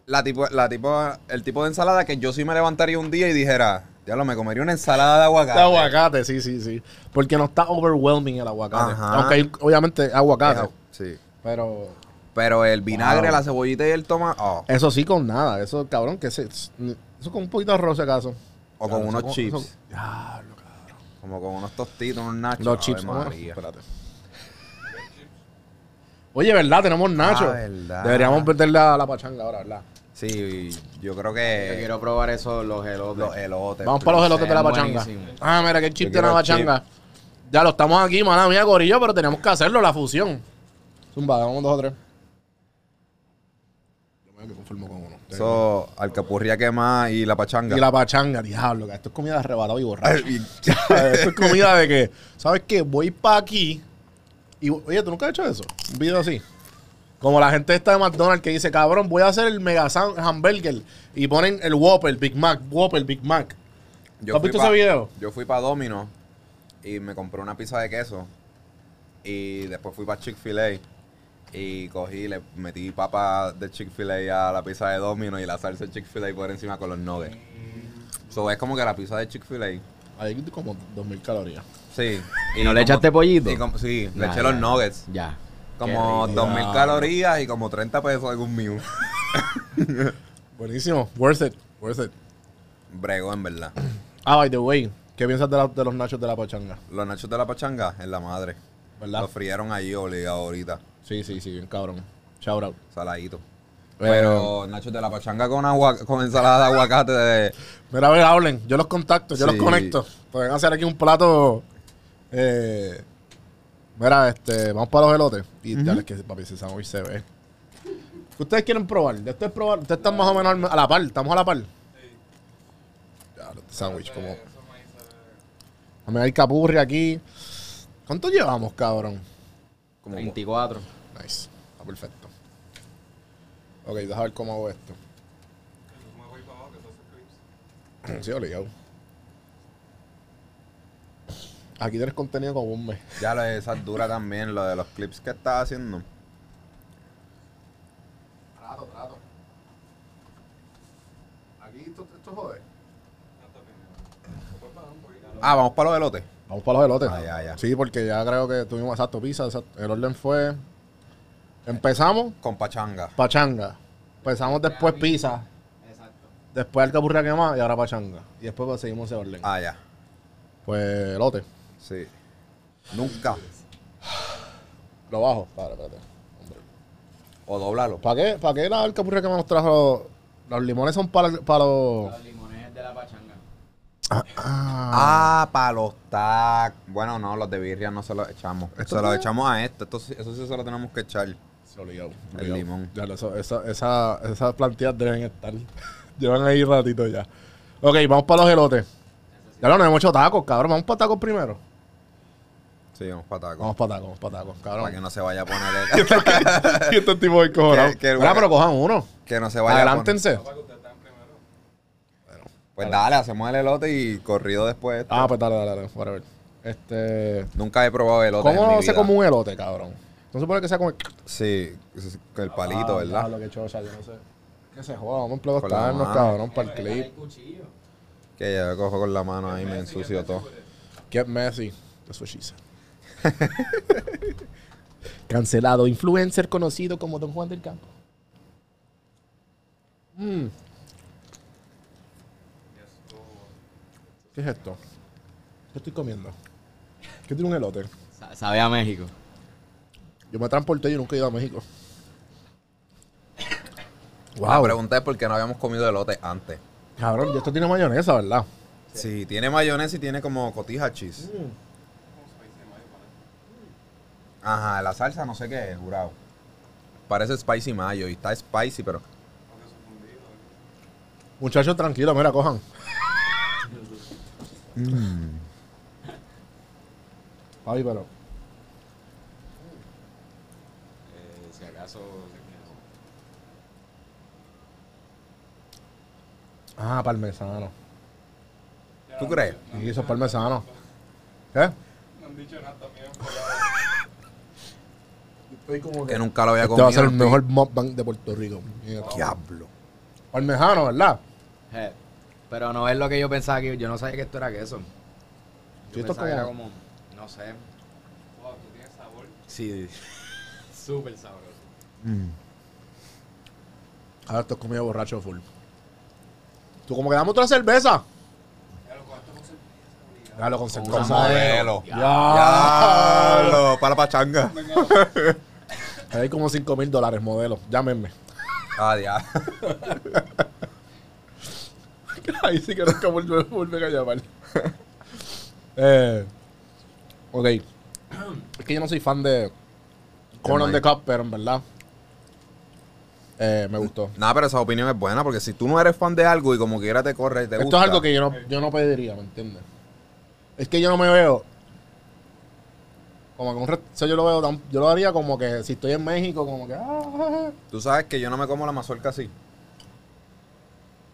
la tipo, la tipo, el tipo de ensalada que yo sí me levantaría un día y dijera, ya lo me comería una ensalada de aguacate. De aguacate, sí, sí, sí. Porque no está overwhelming el aguacate. Ajá. Aunque hay, obviamente, aguacate. Sí. Pero Pero el vinagre, Wow. la cebollita y el tomate, oh, eso sí con nada. Eso, cabrón, que se, eso con un poquito de arroz, acaso. o con unos eso chips, eso- Diablo, cabrón. como con unos tostitos, unos nachos. Los chips. Espérate. Oye, ¿verdad? Tenemos nachos. Ah, verdad. Deberíamos meterle a la pachanga ahora, ¿verdad? Sí, yo creo Yo que quiero probar esos, los elotes. los elotes. Vamos para los elotes de la pachanga. buenísimo. Ah, mira, qué chip Yo tiene la chip. pachanga. Ya lo estamos aquí, mala mía, gorillo, pero tenemos que hacerlo, la fusión. Zumba, vamos dos o tres. Yo me que conformo con uno. Eso, alcapurria quema y la pachanga. Y la pachanga, diablo, que esto es comida de arrebatado y borracho. Ay, (laughs) esto es comida de que, ¿sabes qué? Voy para aquí y, oye, ¿tú nunca has hecho eso? Un video así. Como la gente esta de McDonald's que dice, cabrón, voy a hacer el Mega Hamburger y ponen el Whopper, Big Mac, Whopper, Big Mac. ¿Tú has visto pa- ese video? Yo fui para Domino y me compré una pizza de queso. Y después fui para Chick-fil-A y cogí, le metí papa de Chick-fil-A a la pizza de Domino y la salsa de Chick-fil-A por encima con los nuggets. So es como que la pizza de Chick-fil-A. Hay como 2000 calorías. Sí. ¿Y no le echaste pollito? y como- sí, le eché ya. los nuggets. Ya. Como Qué rico. 2000 calorías y como 30 pesos algún mío. (laughs) Buenísimo, worth it, worth it. Brego, en verdad. Ah, by the way, ¿qué piensas de, la- de los nachos de la pachanga? Los nachos de la pachanga en la madre. ¿Verdad? Los frieron allí obligado ahorita. Sí, sí, sí, bien cabrón. Shout out. Saladito. Pero- Pero nachos de la pachanga con agua, con ensalada de aguacate de. Mira, a ver, hablen. Yo los contacto, yo Sí. los conecto. Pueden hacer aquí un plato. Eh, mira, este, vamos para los elotes. Y ya les que papi, ese sándwich se ve. ¿Qué ustedes quieren probar? De este es probar. Ustedes están más o menos a la par. Estamos a la par. Ya, este sándwich, como. A mí hay capurri aquí. ¿Cuánto llevamos, cabrón? Como, 24. Nice. Está perfecto. Ok, deja ver cómo hago esto. Sí, obligado. Aquí tienes contenido como un mes. ya lo de esa dura también, lo de los clips que estás haciendo. Trato, trato. Aquí esto, esto jode. Ah, vamos para los elotes. Vamos para los elotes. Ah, ya, ya. Sí, porque ya creo que tuvimos exacto pizza. exacto. El orden fue. Empezamos Con pachanga. pachanga. Empezamos después pizza. Exacto. Después alcapurria quemada y ahora pachanga. Y después pues, seguimos ese orden. Ah, ya. Pues elote. Sí. Nunca. Lo bajo. Espérate, espérate. O doblalo. ¿Para qué, ¿Para qué la alcapurria que nos trajo? Los limones son para, para los. Los limones de la pachanga. Ah, para los tacos. Bueno, no, los de birria no se los echamos. ¿Esto Se los echamos a esto. esto sí- eso sí se lo tenemos que echar. Se lo El limón. Ya, lo- eso- esa, esa, esas plantillas deben estar. (laughs) Llevan ahí ratito ya. Ok, vamos para los elotes. Ya no, no hemos hecho tacos, cabrón. Vamos para tacos primero. Sí, vamos para tacos. Vamos para tacos, vamos para tacos, cabrón. Para que no se vaya a poner (laughs) el- (laughs) que el Mira, guaca- pero cojan uno. que no se vaya a poner. Pues dale, hacemos el elote y corrido después. esto. Ah, pues dale, dale, dale. Whatever. Este. Nunca he probado elote. en mi ¿Cómo se vida. come un elote, cabrón? No se supone que sea como. Sí, es- el palito, Ah, ¿verdad? Lo que chocha, yo no sé. Que se joda, vamos a Con mano. cabrón, para el clip. el. Que yo cojo con la mano ahí, me ensucio todo. Get messy. That's what she said. (laughs) Cancelado. Influencer conocido como Don Juan del Campo. Mm. ¿Qué es esto? ¿Qué estoy comiendo? ¿Qué tiene un elote? Sa- Sabe a México. Yo me transporté y nunca he ido a México. (coughs) La Wow. pregunta es por qué no habíamos comido elote antes. Cabrón, y esto tiene mayonesa, ¿verdad? Sí, tiene mayonesa y tiene como cotija cheese. Ajá, la salsa no sé qué es, jurado. Parece spicy mayo y está spicy, pero... Muchachos, tranquilos, mira, cojan. Ay, pero. si acaso. Ah, parmesano. ¿Tú crees? Y eso es parmesano. ¿Qué? No han dicho nada también. (laughs) Estoy como Que nunca lo había Este comido. va a ser el mejor mukbang de Puerto Rico. Diablo. Parmesano, ¿verdad? Je, Pero no es lo que yo pensaba que. Yo no sabía que esto era queso. Yo Sí, esto que era como- como. No sé. Wow, tú tienes sabor. Sí. (laughs) Súper sabroso. Ahora esto es comida borracho full. Tú como que dame otra cerveza. Dale con cerveza. Con modelo. Ya. Diablo. Para la pachanga. (laughs) Hay como 5 mil dólares modelo. Llámenme. Ah, diablo. (laughs) (laughs) Ahí sí que nunca vuelve, vuelven a llamar. (laughs) eh, ok. Es que yo no soy fan de Corn on the. Cup, pero en verdad eh, me gustó. Nada, pero esa opinión es buena porque si tú no eres fan de algo y como quiera te corre y te Esto gusta. es algo que yo no, yo no pediría, ¿me entiendes? Es que yo no me veo como que un rest- o sea, yo lo veo tan- yo lo haría como que si estoy en México como que ah, Tú sabes que yo no me como la mazorca así.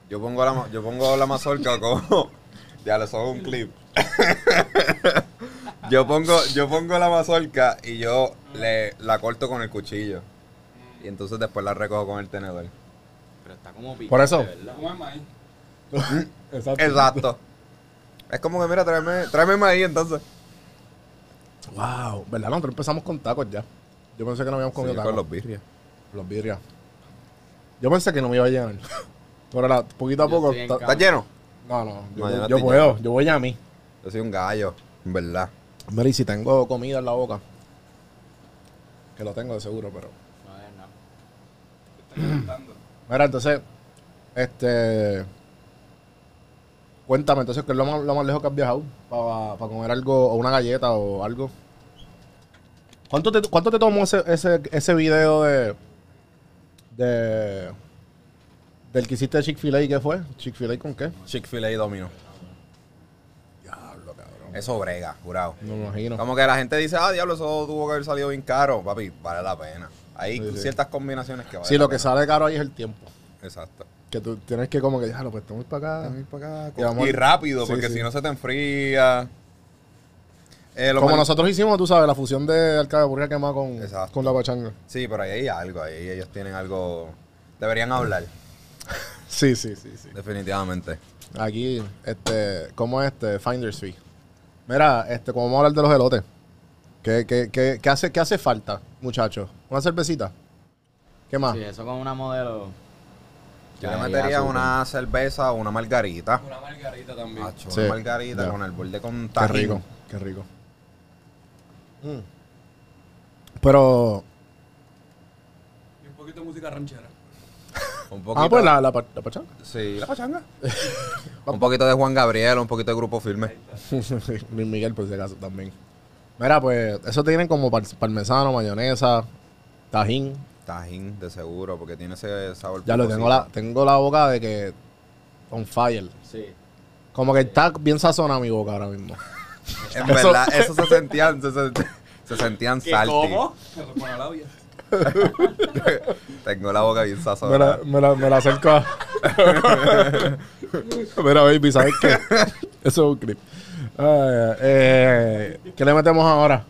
Yo pongo la, ma- yo pongo la mazorca como... (laughs) Ya lo son un clip. (laughs) yo pongo yo pongo la mazorca y yo le, la corto con el cuchillo. Y entonces después la recojo con el tenedor. Pero está como picante, Por eso. ¿verdad? ¿Cómo es maíz? (laughs) exacto. Exacto. Es como que, mira, tráeme, tráeme maíz entonces. Wow, ¿verdad? Nosotros empezamos con tacos ya. Yo pensé que no habíamos comido Sí, tacos. con los birrias. Los birrias. Yo pensé que no me iba a llenar. Pero la- poquito a poco. ¿Estás lleno? No, no. Yo, No, yo no yo puedo. Yo voy a mí. Yo soy un gallo, en verdad. Mira, y si tengo comida en la boca. Que lo tengo de seguro, pero. No. Te contando. (clears throat) Mira, entonces. Este. Cuéntame, entonces, ¿qué es lo más, lo más lejos que has viajado? Para comer algo, o una galleta o algo. ¿Cuánto te, cuánto te tomó ese, ese, ese video de. de. Del que hiciste Chick-fil-A? ¿Qué fue? ¿Chick-fil-A con qué? Chick-fil-A y Domino. Diablo, cabrón. Eso brega, jurado. No me imagino. Como que la gente dice, ah, diablo, eso tuvo que haber salido bien caro. Papi, vale la pena. Hay Sí, sí. ciertas combinaciones que valen Sí, la lo que sale caro ahí es el tiempo. Exacto. Que tú tienes que como que, déjalo, pues estamos para acá. Y vamos- Y rápido, Sí, porque sí. si no se te enfría. Eh, lo Como nosotros hicimos, tú sabes, la fusión de alcaburria quemada con, Exacto. con la pachanga. Sí, pero ahí hay algo, ahí ellos tienen algo... Deberían hablar. Sí, sí, sí, sí. Definitivamente. Aquí, este, ¿cómo es este? Finder's Fee. Mira, este, como vamos a hablar de los elotes. ¿Qué, qué, qué, qué hace, ¿Qué hace falta, muchachos? ¿Una cervecita? ¿Qué más? Sí, eso con una modelo. Yo le metería una cerveza o una margarita. Una margarita también. Macho, Sí, una margarita con el borde con Qué tajín. rico, qué rico. Mm. Pero, Y un poquito de música ranchera. Un poquito, ah, pues la, la, pa- la pachanga. Sí, la pachanga. (laughs) un poquito de Juan Gabriel, un poquito de grupo firme. (laughs) Luis Miguel, por si acaso, también. Mira, pues, eso tienen como par- parmesano, mayonesa, tajín. Tajín, de seguro, porque tiene ese sabor. Ya lo tengo la, tengo la boca de que on fire. Sí. Como que está bien sazonada mi boca ahora mismo. (laughs) En verdad, eso se sentían, se, sent- se sentían salty. Se (laughs) Tengo la boca bien Me sazonada. la, me la, me la acerco a... (laughs) Mira, baby, ¿sabes qué? Eso es un clip. Ay, eh, ¿Qué le metemos ahora?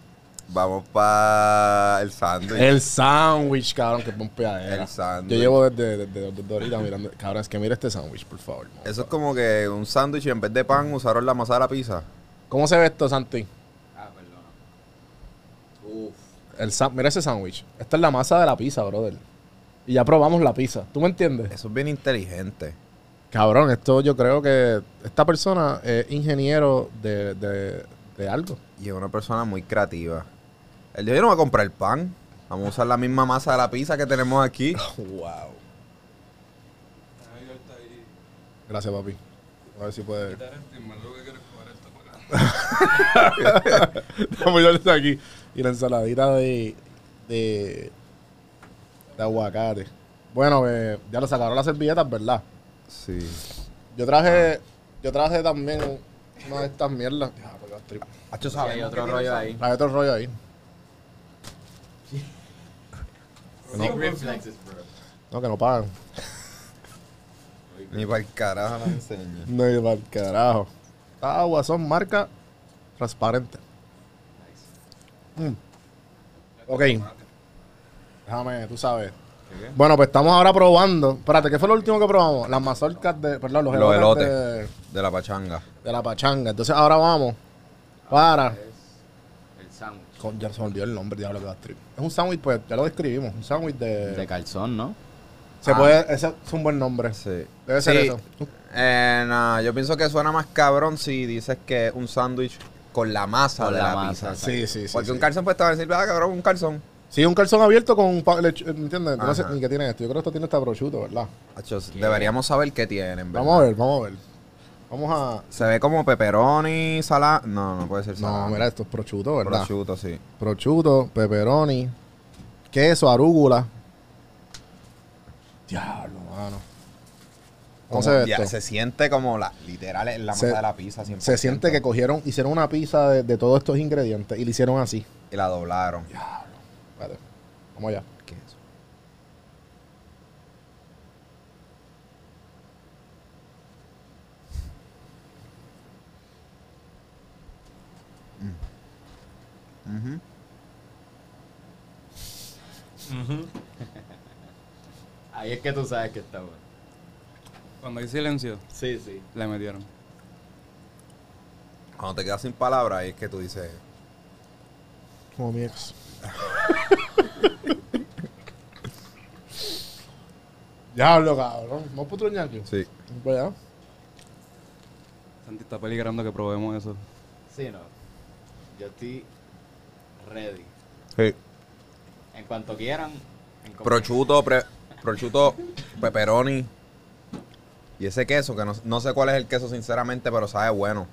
Vamos para el sándwich. El sándwich, cabrón, que pompea El sándwich. Yo llevo desde, desde, desde ahorita mirando. Cabrón, es que mira este sándwich, por favor. Eso es como que un sándwich y en vez de pan usaron la masa de la pizza. ¿Cómo se ve esto, Santi? El mira ese sándwich. Esta es la masa de la pizza, brother. Y ya probamos la pizza. ¿Tú me entiendes? Eso es bien inteligente. Cabrón, esto yo creo que esta persona es ingeniero de, de, de algo. Y es una persona muy creativa. Él dijo, yo no voy a comprar el pan. Vamos a usar la misma masa de la pizza que tenemos aquí. (laughs) Wow. Está ahí. Gracias, papi. A ver si puede. Quitar esto y más lo que quieres comer esto para acá. (laughs) Vamos aquí. Y la ensaladita de, de, de aguacate. Bueno, eh, ya lo sacaron las servilletas, ¿verdad? Sí. Yo traje, yo traje también una de estas mierdas. Ya, pues, las tri- Hacho, Sí, hay otro rollo ahí. Traje otro rollo ahí. Sick reflexes, bro. No, que no pagan. Ni para el carajo la enseño. No, y para el carajo. Agua son marca transparente. Mm. Ok. Déjame, tú sabes. Bueno, pues estamos ahora probando. Espérate, ¿qué fue lo último que probamos? Las mazorcas de. Perdón, los, Los elotes de, De la pachanga. de la pachanga. Entonces ahora vamos para. El sándwich. con- ya se me olvidó el nombre, diablo que va a escribir. Es un sándwich, pues ya lo describimos. Un sándwich de. De calzón, ¿no? se Ah. puede. Ese es un buen nombre. Sí. Debe ser Sí. eso. Eh, nah, yo pienso que suena más cabrón si dices que un sándwich con la masa Con de la la, masa, pizza. Sí, sí, sí. Porque sí. un calzón pues te va a decir, ah, cabrón, un calzón. Sí, un calzón abierto con. pa- lechu- ¿Me entiendes? No sé ni qué tiene esto. Yo creo que esto tiene hasta prosciutto, ¿verdad? Hacho, deberíamos saber qué tienen, ¿verdad? Vamos a ver, vamos a ver. Vamos a. Se ve como pepperoni, salada. No, no puede ser salada. No, mira, esto es prosciutto, ¿verdad? Prosciutto, sí. Prosciutto, pepperoni, queso, arúgula. Diablo, mano. ¿Cómo Como- se ve ya, esto? se siente como la, literal en la masa Se- de la pizza. 100%. Se siente que cogieron, hicieron una pizza de, de todos estos ingredientes y le hicieron así. Y la doblaron. Espérate. Vamos allá. ¿Qué es eso? Mm. (laughs) Ahí es que tú sabes que está bueno. Cuando hay silencio, Sí, sí. le metieron. Cuando te quedas sin palabras, es que tú dices, Como mi ex. Diablo, cabrón. ¿No puedo troñar yo? sí. Ya. Santi está peligrando que probemos eso. Sí, no. Yo estoy ready. Sí. En cuanto quieran. en Prosciutto, pre- prosciutto, pepperoni. Y ese queso, que no, no sé cuál es el queso sinceramente, pero sabe bueno.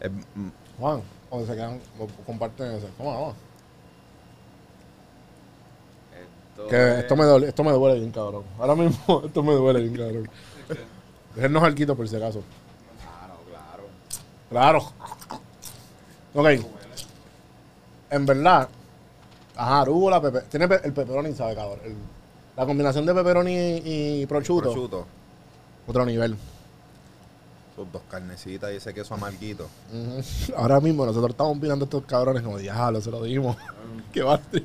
Es- mm, Juan, o se quedan, o comparten eso. Vamos, vamos. Esto Que es- esto me, duele, esto me duele bien, cabrón. Ahora mismo (laughs) esto me duele bien, cabrón. Déjennos alquito por si acaso. Claro, claro. Claro. Ok. En verdad, ajá, arúgula, pepe, tiene pe- el pepperoni, ¿sabe, cabrón? El- la combinación de pepperoni y, y prosciutto, prosciutto. Otro nivel. Sus dos carnecitas y ese queso amarguito. (laughs) Ahora mismo nosotros estamos mirando a estos cabrones como, diablo, se lo dimos. (laughs) Qué basti.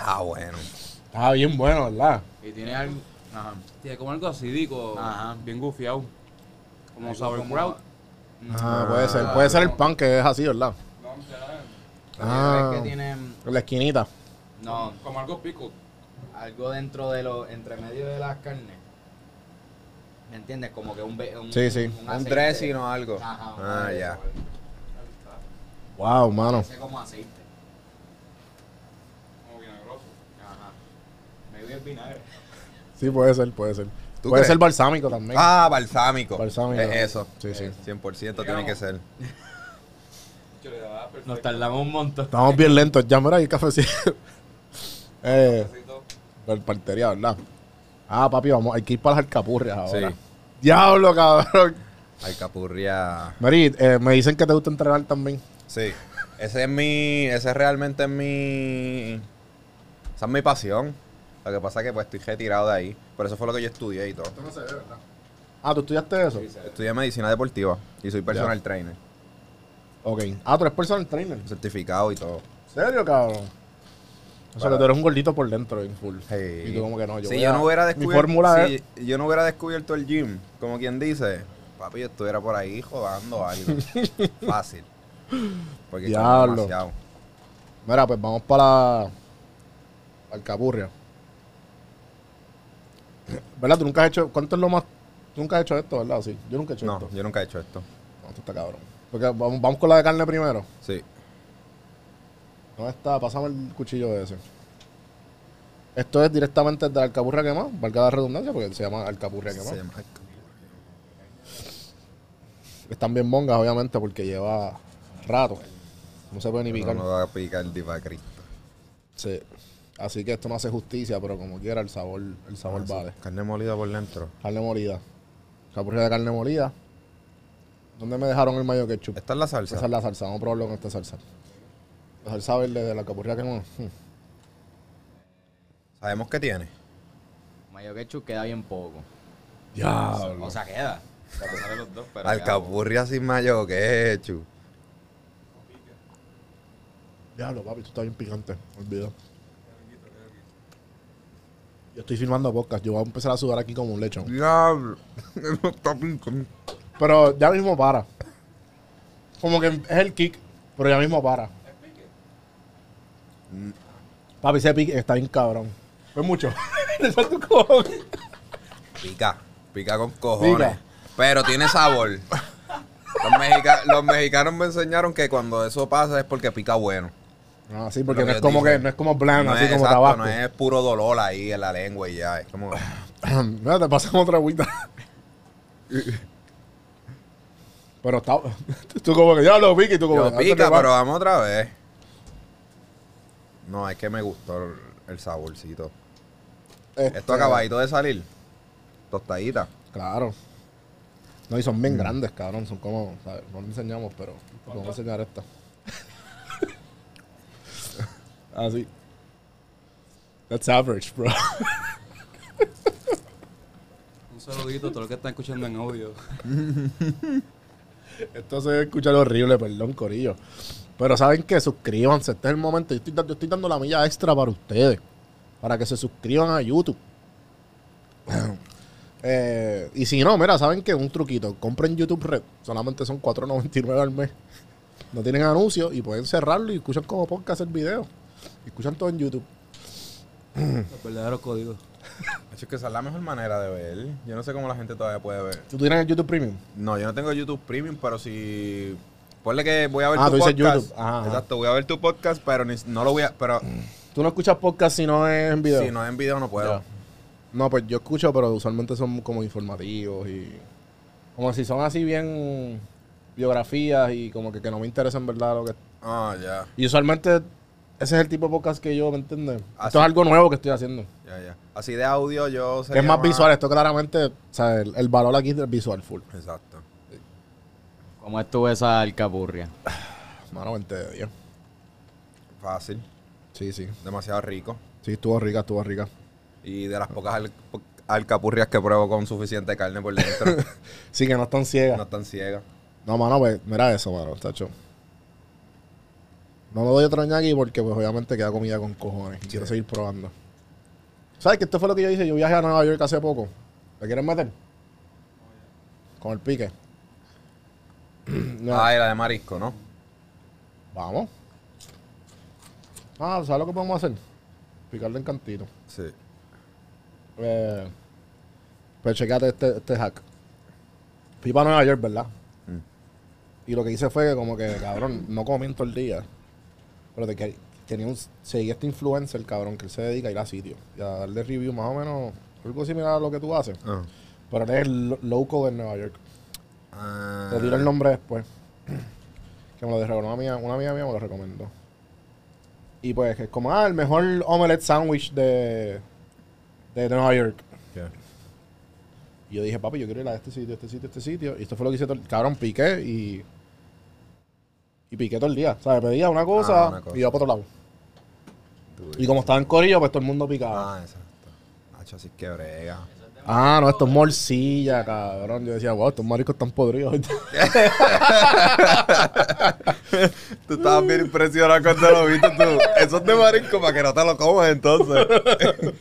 Ah, bueno. Estaba bien bueno, ¿verdad? Y tiene algo. Ajá. Tiene como algo acidico, Ajá. bien gufiado. Como sauerkraut. Ah, puede ser. Puede ser el pan que es así, ¿verdad? No, Ah. Es que tiene, En la esquinita. no, Como algo pico. algo dentro de los, entre medio de las carnes. ¿Me entiendes? Como que un, ve- un Sí, sí. Un aceite. dressing o algo. Ajá, Ah, un- ya. Wow, mano. Como aceite. Como vinagroso. Ajá. Me vi el vinagre. Sí, puede ser, puede ser. ¿Tú Puede crees? ser balsámico también. Ah, balsámico. Balsámico. Es eso. Sí, sí. 100% tiene que ser. (laughs) Nos tardamos un montón. Estamos bien lentos. Ya, mira, hay cafecito. eh, partería, ¿verdad? Ah, papi, vamos, hay que ir para las alcapurrias ahora. Sí. Diablo, cabrón. Alcapurria. Mari, eh, me dicen que te gusta entrenar también. Sí. Ese es mi. Ese realmente es mi. Esa es mi pasión. Lo que pasa es que pues estoy retirado de ahí. Por eso fue lo que yo estudié y todo. no se ve, ¿verdad? Ah, ¿tú estudiaste eso? Estudié medicina deportiva y soy personal trainer. Ok. Ah, tú eres personal trainer. Certificado y todo. ¿En serio, cabrón? O sea, que tú eres un gordito por dentro, en full. Sí. Y tú como que no, yo si voy yo a- no hubiera Mi descubierto. fórmula si yo no hubiera descubierto el gym, como quien dice, papi, yo estuviera por ahí jodando algo. (laughs) Fácil. Porque como Diablo. demasiado. Mira, pues vamos para la... Alcapurria. ¿Verdad? Tú nunca has hecho... ¿Cuánto es lo más... Tú nunca has hecho esto, ¿verdad? Sí. Yo nunca he hecho No, esto. yo nunca he hecho esto. No, esto está cabrón. Porque vamos, vamos con la de carne primero. Sí. ¿Dónde está? Pásame el cuchillo ese. Esto es directamente de Alcapurria quemado, valga la redundancia, porque se llama Alcapurria quemado. Se llama Están bien mongas, obviamente, porque lleva rato. No se puede ni No picar. me va a picar el diva Cristo. Sí. Así que esto no hace justicia, pero como quiera, el sabor, el sabor vale. Carne molida por dentro. Carne molida. Alcapurria de carne molida. ¿Dónde me dejaron el mayo ketchup? Esta es la salsa. Esa es la salsa, vamos a probarlo con esta salsa. Salsa verde de la alcapurria quemada. Mm. Sabemos que tiene. Mayo ketchup queda bien poco. Diablo. O sea, queda. Se pasaron los dos, pero queda Alcapurria sin mayo ketchup. Diablo, papi, tú estás bien picante. Olvido. Yo estoy filmando podcast. Yo voy a empezar a sudar aquí como un lechón. Diablo. (laughs) No está picante. Pero ya mismo para. Como que es el kick, pero ya mismo para. Papi, ese pique está bien cabrón. Es mucho. (laughs) Pica. Pica con cojones. Pica. Pero tiene sabor. Los, mexica- los mexicanos me enseñaron que cuando eso pasa es porque pica bueno. Ah, sí, porque no es como dije. que no es como bland, No así es, como exacto, tabaco. no es puro dolor ahí en la lengua y ya. Es como. (coughs) Mira, te pasamos otra agüita. Pero está. (laughs) Tú como que ya lo pica y tú como Yo pica, pero vamos otra vez. No, es que me gustó el, el saborcito. Este, Esto acabadito de salir. Tostadita. Claro. No, y son Mm. bien grandes, cabrón. Son como. ¿sabes? No le enseñamos, pero. Vamos a enseñar esta. (laughs) Así. That's average, bro. Un saludito a todos los que están escuchando en audio. (laughs) Esto se escucha horrible, perdón, Corillo. Pero saben que suscríbanse, este es el momento. Yo estoy, da- yo estoy dando la milla extra para ustedes. Para que se suscriban a YouTube. (clears throat) Eh, y si no, mira, saben que un truquito. Compren YouTube Red. Solamente son $4.99 al mes. No tienen anuncios y pueden cerrarlo y escuchan como podcast el video. Y escuchan todo en YouTube. (clears throat) Los verdaderos códigos. De hecho, es que esa es la mejor manera de ver. Yo no sé cómo la gente todavía puede ver. ¿Tú tienes el YouTube Premium? No, yo no tengo YouTube Premium, pero si. Ponle que voy a ver Ah, tu tú dices podcast. YouTube. Ajá. Exacto, voy a ver tu podcast, pero ni- no lo voy a. Pero ¿Tú no escuchas podcast si no es en video? si no es en video, no puedo. No, pues yo escucho, pero usualmente son como informativos y. Como si son así bien biografías y como que, que no me interesa en verdad lo que. Ah, ya. Y usualmente ese es el tipo de podcast que yo, ¿me entiendes? Así. Esto es algo nuevo que estoy haciendo. Ya, ya. Así de audio, yo sería es más visual, esto claramente, o sea, el, el valor aquí es visual full. Exacto. ¿Cómo estuvo esa alcapurria? Mano, 20 de 10. Fácil. Sí, sí. Demasiado rico. Sí, estuvo rica, estuvo rica. Y de las pocas al- alcapurrias que pruebo con suficiente carne por dentro. (laughs) Sí, que no están ciegas. no están ciegas. No, mano, pues, mira eso, mano, tacho. No le doy otro ñaki porque, pues, obviamente queda comida con cojones. Y quiero seguir probando. ¿Sabes que esto fue lo que yo hice? Yo viajé a Nueva York hace poco. ¿Le quieren meter? Con el pique. No, Ah, y la de marisco, ¿no? Vamos. Ah, ¿sabes lo que podemos hacer? Picarle en cantito. Sí. Eh, pues checate este, este hack. Fui para Nueva York, ¿verdad? Mm. Y lo que hice fue que como que, cabrón, no comí en todo el día. Pero de que tenía un... Seguí este influencer, cabrón, que él se dedica a ir a sitios. Y a darle review más o menos... Algo similar a lo que tú haces. Ah. Pero él es el lo- local en Nueva York. Ah. Te diré el nombre después. (clears throat) Que me lo dejó una amiga, una amiga mía me lo recomendó. Y pues que es como, ah, el mejor omelette sandwich de, de Nueva York. Y yo dije, papi, yo quiero ir a este sitio, este sitio, este sitio. Y esto fue lo que hice todo el... Cabrón, piqué y... Y piqué todo el día. ¿Sabes? Pedía una cosa, Ah, una cosa. y iba para otro lado. Y como estaba en corillo, pues todo el mundo picaba. Ah, exacto. Hacho, así que brega. Ah, no, esto es morcilla, cabrón. Yo decía, wow, estos maricos están podridos. (laughs) Tú estabas bien impresionado cuando lo viste tú. Eso es de marisco para que no te lo comas entonces. (laughs)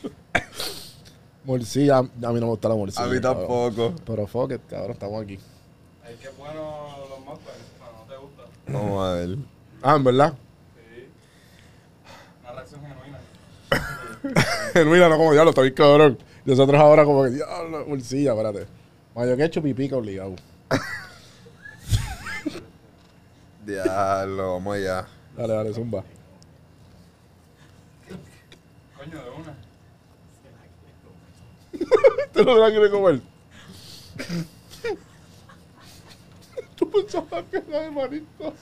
morcilla, a mí no me gusta la morcilla. A mí cabrón. tampoco. Pero fuck it, cabrón, estamos aquí. Es que es bueno los pero no te gusta. Vamos a ver. Ah, en verdad. Sí. Una reacción genuina. (laughs) Genuina, no como diablo, está bien cabrón. Y nosotros ahora como que, diablo, bolsilla, espérate. Mayo ketchup y pica obligado. (laughs) Diablo, vamos allá. Dale, dale, zumba. Coño, de una. (laughs) ¿Usted no se la quiere comer? (laughs) Tú pensabas que era de marisco.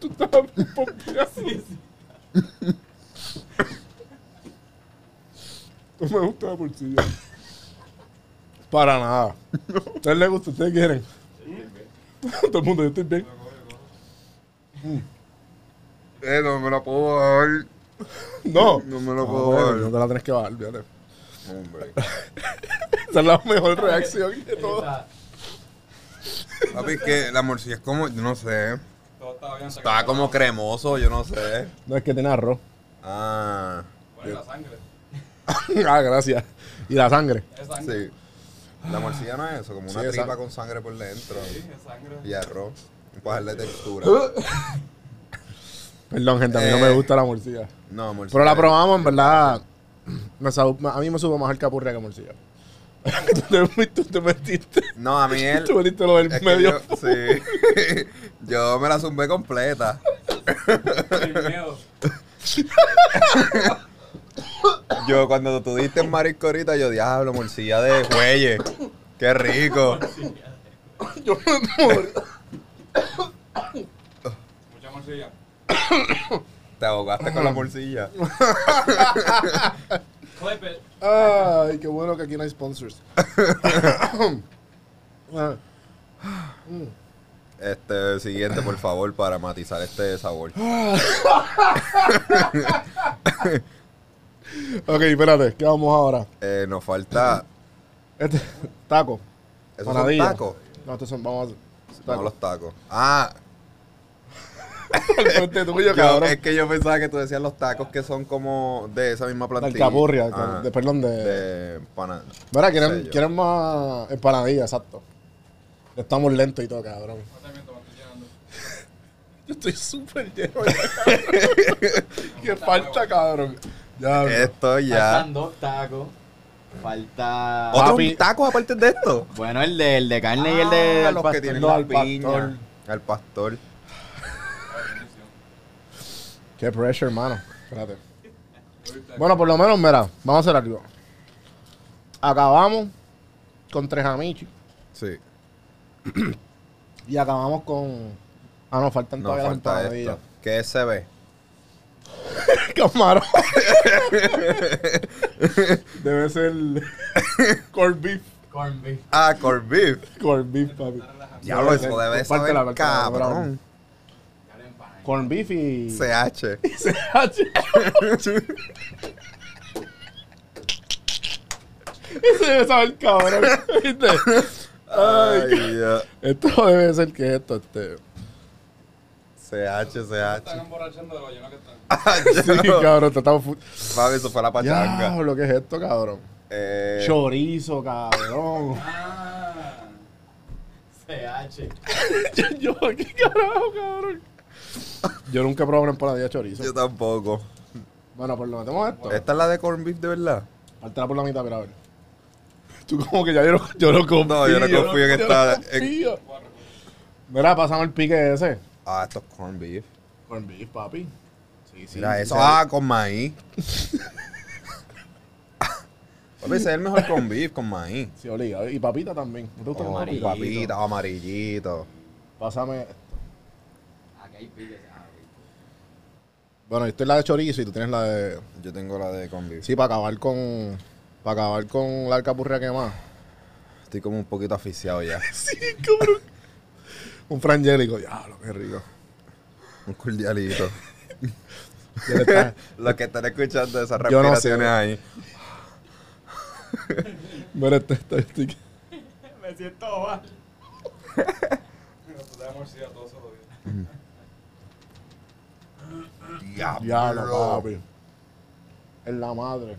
Tú estabas pompeado. (laughs) No me gusta la bolsilla. Para nada. ¿A ustedes les gusta? ¿Ustedes quieren? (laughs) Todo el mundo, yo estoy bien. Eh, no me lo puedo bajar. (laughs) No. No me No, puedo bueno, bajar. no te la tienes que bajar, fíjate. Hombre. Esa es la mejor reacción de todo. Esta- Papi, es que la morcilla es como, yo no sé. Todo estaba bien. me como cremoso, yo no sé. No es que tiene arroz. Ah, Poner la sangre. (laughs) ah, gracias. Y la sangre. Es sangre. sí. La morcilla no es eso, como una Sí, tripa esa- con sangre por dentro. Sí, es sangre. Y arroz. Para darle textura. (laughs) Perdón, gente, a mí no Eh. me gusta la morcilla. No, morcilla. Pero la probamos, en verdad. me sab- a mí me supo más el capurria que morcilla. (laughs) tú, te, tú te metiste. No, a mí él. Tú metiste lo del medio. yo, sí. yo me la zumbé completa. Sin miedo. Yo cuando tú diste en marisco ahorita, yo diablo, morcilla de cuelle. Qué rico. Yo me. Mucha morcilla. Te ahogaste con la morcilla. Clip it. Ay, qué bueno que aquí no hay sponsors. Este, siguiente, por favor, para matizar este sabor. (laughs) ok, espérate, ¿qué vamos ahora? Eh, nos falta. Este, taco. ¿Esos son Panadilla. tacos? No, estos son, vamos a tacos. los tacos. Ah, (laughs) El frente tuyo, yo- cabrón. es que yo pensaba que tú decías los tacos que son como de esa misma plantilla. capurria, Ah, de, perdón, de... de pana. Mira, quieren, quieren más empanadilla, exacto. Estamos lentos y todo, cabrón. Yo estoy súper lleno. (laughs) Qué falta, cabrón. Ya, Esto ya. Faltan dos tacos. Falta. ¿Otros Papi. tacos aparte de esto? Bueno, el de, el de carne y el de. Ah, al los pastor. que tienen no, la al pastor. piña. Al pastor. Qué pressure, hermano. Espérate. Bueno, por lo menos, mira, vamos a hacer algo. Acabamos con tres amichis Sí. y acabamos con. Ah, no, faltan No todavía las falta esto. ¿Qué es CB? (laughs) Camarón. (laughs) Debe ser corned beef. Corn beef. Ah, corned beef. Corned beef, papi. Diablo, eso debe saber cabrón. Corned beef y. CH. (laughs) Ese debe saber cabrón. ¿Viste? Ay, Ay, Dios. esto debe ser que esto, este. CH, Están CH. emborrachando de lo lleno que están. Sí, cabrón, te estamos... Papi, eso fue la pachanga. Diablo, ¿qué es esto, cabrón? Eh, Chorizo, cabrón. Ah. CH. (laughs) yo, ¿qué carajo, cabrón? Yo nunca he probado una empanadilla de chorizo. yo tampoco. Bueno, pues lo metemos esto. ¿Esta es la de corn beef de verdad? Partela por la mitad, mira, a ver. Tú como que ya yo no, yo no confío. No, yo no confío en esta- no confío. Mira, pasamos el pique ese. Ah, esto es corn beef. Con beef, papi. Sí, sí. Mira, sí, eso. sí. Ah, con maíz. (laughs) Papi, ese es el mejor corn beef con maíz. Sí, obligado. Y papita también. ¿No te gusta Oh, con Amarillito. papita? amarillito. Pásame. Aquí hay piques. Ah. Bueno, esto es la de chorizo y tú tienes la de. Yo tengo la de corn beef. Sí, para acabar con. Para acabar con la alcapurria quemada. Estoy como un poquito asfixiado ya. (laughs) Sí, cabrón. Un frangélico. Diablo, qué rico. Un cordialito. (laughs) Está- Los que están escuchando esas Yo no sé. respiraciones ahí. (laughs) Mira, este, este, este. Me siento mal. Mira, tú te das morcilla todo solo día. Diablo, papi. Es la madre.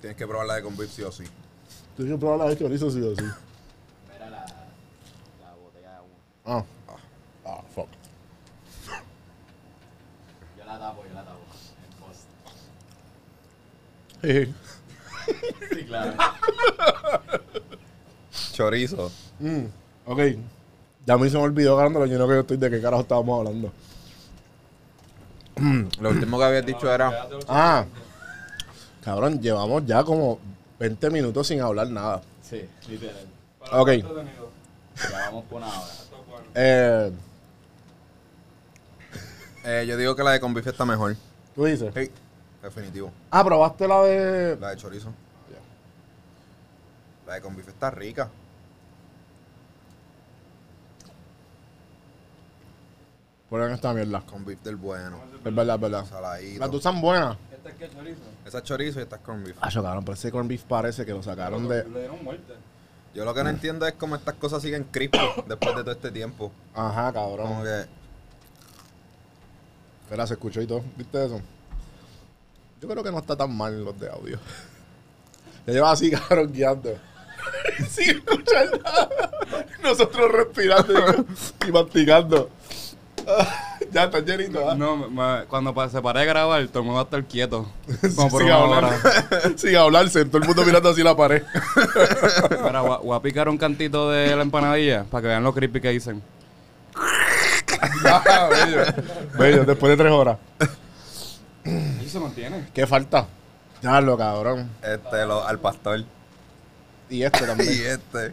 Tienes que probar la de beef sí o sí. Tienes que probar la de chorizo, sí o sí. Mira la, la botella agua. Ah. Ah, fuck. Yo la tapo, yo la tapo. En post. Jeje. Sí, claro. Chorizo. Mm, ok. Ya a mí se me olvidó ganando lo lleno que yo estoy de qué carajo estábamos hablando. Lo último que habías dicho era. Ah. Cabrón, llevamos ya como 20 minutos sin hablar nada. Sí, literal. Ok. entretenido. Ya vamos por una hora. Eh, Eh, yo digo que la de beef está mejor. tú dices. Sí, definitivo. Ah, probaste la de. La de chorizo. La de beef está rica. Ponen esta mierda. Corn beef del bueno. Es verdad, es verdad. Saladito. Las dos están buenas. ¿Este es qué chorizo? Esa es chorizo y esta es corn beef. Ah, cabrón, pero ese corn beef parece que lo sacaron de. Le dieron muerte. Yo lo que no entiendo es cómo estas cosas siguen crispy (coughs) después de todo este tiempo. Ajá, Como cabrón. que. Espera, se escuchó y todo. ¿Viste eso? Yo creo que no está tan mal los de audio. (laughs) Ya lleva así, cabrón, guiando. (laughs) Sin escuchar nada. Nosotros respirando y, y masticando. (laughs) ya está llenito, ¿ah? No, me- cuando pa- se pare de grabar, todo el mundo va a estar quieto. (laughs) Como por sin, una hablar, hora. (laughs) sin hablarse, todo el mundo mirando así la pared. (laughs) Mira, voy a- voy a picar un cantito de la empanadilla para que vean lo creepy que dicen. Ah, bello. Bello, después de tres horas. Y se mantiene. ¿Qué falta? Ya lo cabrón. Este, lo, al pastor. Y este Y también. este.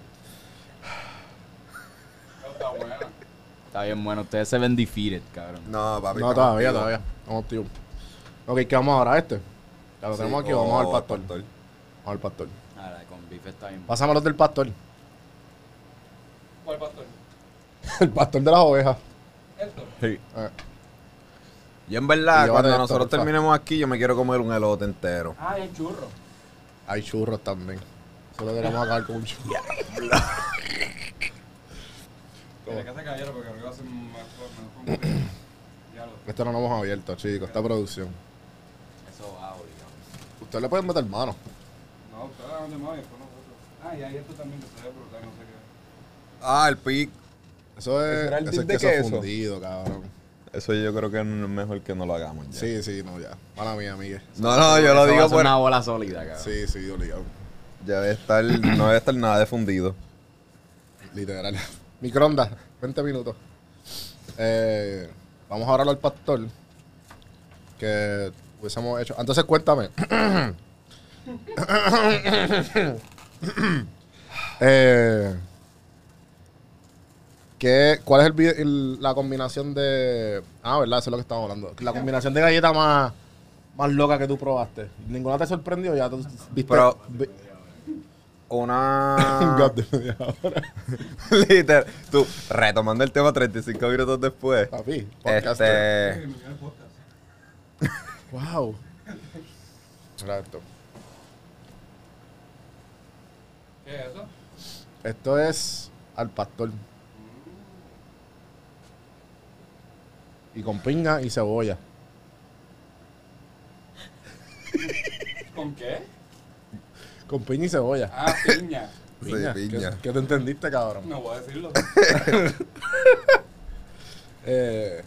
Está buena. Está bien bueno. Ustedes se ven defeated, cabrón. No, papi. No, todavía, todavía. Vamos, tío. Ok, ¿qué vamos ahora? ¿Este? Ya lo Sí, tenemos aquí, o vamos al pastor. Vamos al pastor. Ah, la con beef está bien. Pásame los del pastor. ¿Cuál pastor? (laughs) El pastor de las ovejas. Esto. Eh, Yo en verdad, cuando esto, nosotros terminemos aquí, yo me quiero comer un elote entero. Ah, hay churro. hay churros también. Solo queremos acabar con un churro. (laughs) Tiene que caballero porque arriba hace más mejor. (coughs) Esto no lo hemos abierto, chicos. Esta producción. Eso va, obligado. Ustedes le pueden meter mano. No, ustedes hagan de más y después nosotros. Ah, y hay esto también que se ve brutal, no sé qué. Ah, el pic. Eso es, ¿Ese era el eso es de queso, queso? fundido, cabrón. Eso yo creo que es mejor que no lo hagamos ya. Sí, sí, no, ya. Mala mía, Miguel. No, no, yo lo digo por... una bola sólida, cabrón. Sí, sí, obligado. Ya debe estar... No debe estar nada de fundido. Literal. Microondas, 20 minutos. Eh, vamos ahora al pastor. Que hubiésemos hecho. Entonces, cuéntame. (coughs) eh, ¿qué, ¿Cuál es el, el- la combinación de. Ah, ¿verdad? Eso es lo que estamos hablando. La combinación de galleta más, más loca que tú probaste. ¿Ninguna te sorprendió? Ya tú viste. Pero- vi- Una... (laughs) God de media hora. (laughs) Literal. Tú, retomando el tema 35 minutos después. Papi, podcaster. Este... Wow. Esto. ¿Qué es eso? Esto es al pastor. Y con piña y cebolla. ¿Con qué? Con piña y cebolla. Ah, piña. (laughs) Sí, Piña. piña. ¿Qué, qué te entendiste, cabrón? No voy a decirlo. (laughs) Eh,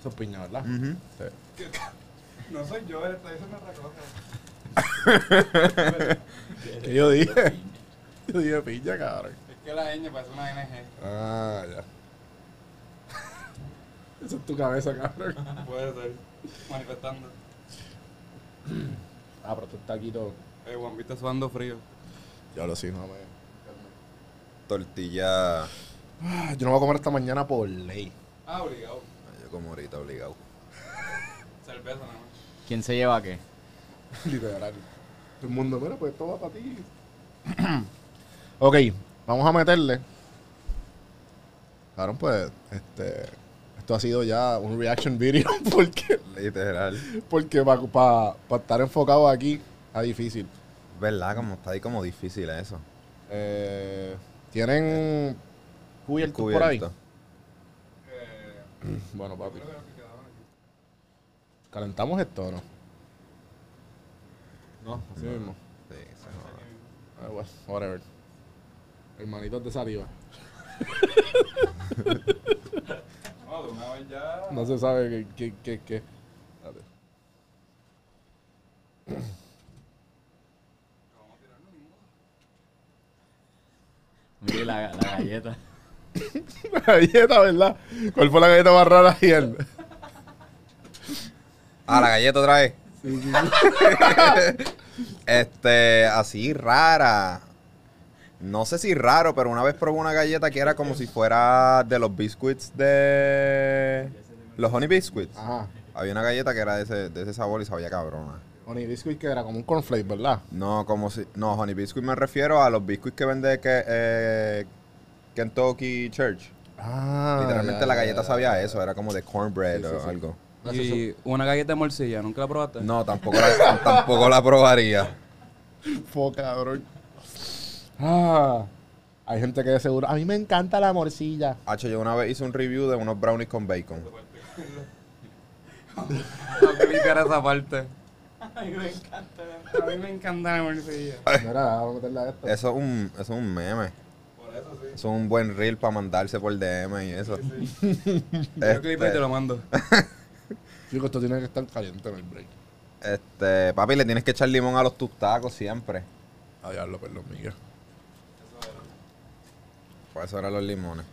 eso es piña, ¿verdad? Sí. No soy yo, él está diciendo otra cosa. (laughs) ¿Qué yo dije? Yo dije piña, cabrón. Es que la ñ parece una NG. Ah, ya. Esa es tu cabeza, cabrón. Puede ser. Manifestando. (clears throat) Ah, pero tú estás aquí todo. Eh, Juan, viste sudando frío. Ya lo sí, no me. Tortilla. Ah, Yo no voy a comer esta mañana por ley. Ah, obligado. Yo como ahorita obligado. (laughs) Cerveza nada más. ¿Quién se lleva qué? (laughs) Literal. Todo el mundo, mira, pues esto va para ti. (clears throat) ok, vamos a meterle. Claro, pues, este. Esto ha sido ya un reaction video (laughs) porque, Literal. porque para estar enfocado aquí es difícil. ¿Verdad? Como está ahí como difícil eso. Eh, ¿Tienen cubiertos por ahí? Cubierto. Eh, Bueno, papi. ¿Calentamos esto o no? No, así mismo. Sí, se joda. Ah, bueno, whatever. Hermanitos de saliva. (laughs) No, de una vez ya. No se sabe qué, qué, qué. Mire la, la galleta. (coughs) La galleta, ¿verdad? ¿Cuál fue la galleta más rara ayer? Ah, la galleta otra vez. (laughs) este, así rara. No sé si raro, pero una vez probé una galleta que era como si fuera de los biscuits de. Los honey biscuits. Ajá. Había una galleta que era de ese, de ese sabor y sabía cabrona. Honey Biscuit que era como un cornflake, ¿verdad? No, como si. No, honey biscuit me refiero a los biscuits que vende que, eh, Kentucky Church. Ah. Literalmente ya, la galleta ya, sabía ya. eso, era como de cornbread Sí, sí, o sí. algo. Y una galleta de morcilla, ¿nunca la probaste? No, tampoco la, (laughs) tampoco la probaría. Fo, cabrón. Ah. Hay gente que de seguro. A mí me encanta la morcilla. Hacho, yo una vez hice un review de unos brownies con bacon. (laughs) No clicar esa parte. A mí me encanta. A mí me encanta la morcilla. Mira, vamos a meterle a esto. Eso es un, eso es un meme. Por eso sí. Eso es un buen reel para mandarse por DM y eso. (laughs) Yo clipo y te lo mando. (laughs) Chico, esto tiene que estar caliente en el break. Este, papi, le tienes que echar limón a los tus tacos siempre. A diablo, perdón, Miguel. Por eso eran los limones.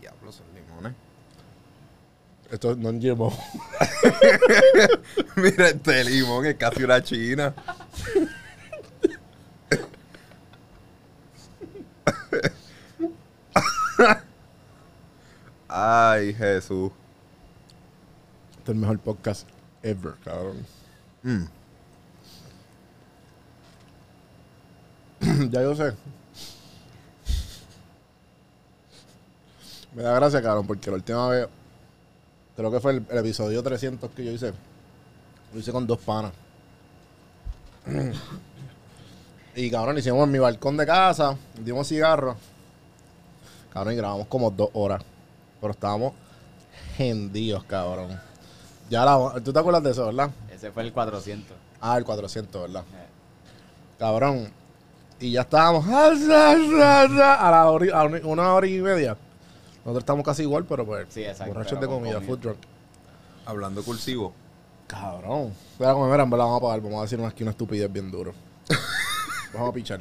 Diablo, son limones. Esto no llevo. (laughs) Mira este limón, es casi una china. Ay, Jesús. Este es el mejor podcast ever, cabrón. Mm. (clears throat) ya yo sé. Me da gracia, cabrón, porque la última vez, creo que fue el, el episodio 300 que yo hice, lo hice con dos panas. (clears throat) y cabrón, hicimos en mi balcón de casa, dimos cigarros. Cabrón, y grabamos como dos horas. Pero estábamos hendidos, cabrón. Ya la, ¿Tú te acuerdas de eso, verdad? Ese fue el 400. Ah, el 400, ¿verdad? Eh, Cabrón. Y ya estábamos a la hora, a una hora y media. Nosotros estamos casi igual, pero pues Sí, exacto, borrachos pero de comida, comida. food drunk. Hablando cursivo. Cabrón. Voy a comer, en verdad vamos a pagar. Vamos a decir aquí una estupidez bien duro. (laughs) vamos a pichar.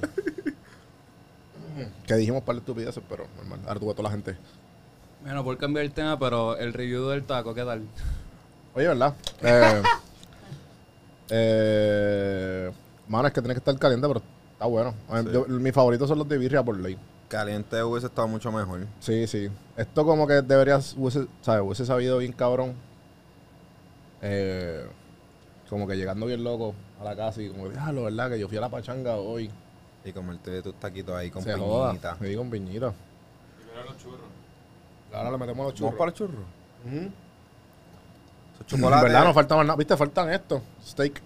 que dijimos para de estupideces, pero normal. Ahora tuve a toda la gente. Bueno, por cambiar el tema, pero el review del taco, ¿qué tal? Oye, ¿verdad? (laughs) Eh, eh, mano, es que tiene que estar caliente, pero está bueno. Sí. yo- mis favoritos son los de birria por ley. Caliente hubiese estado mucho mejor. Sí, sí. Esto como que deberías, hubiese, ¿sabes? Hubiese sabido bien cabrón. Eh, como que llegando bien loco a la casa y como, diablo, ¿verdad? Que yo fui a la pachanga hoy. Y comerte tus taquitos ahí con Se joda. piñita. Sí, con piñita. los churros. Ahora le metemos los ¿Vamos churros. para los churros? ¿Verdad? No falta más nada. ¿Viste? Faltan estos. Steak.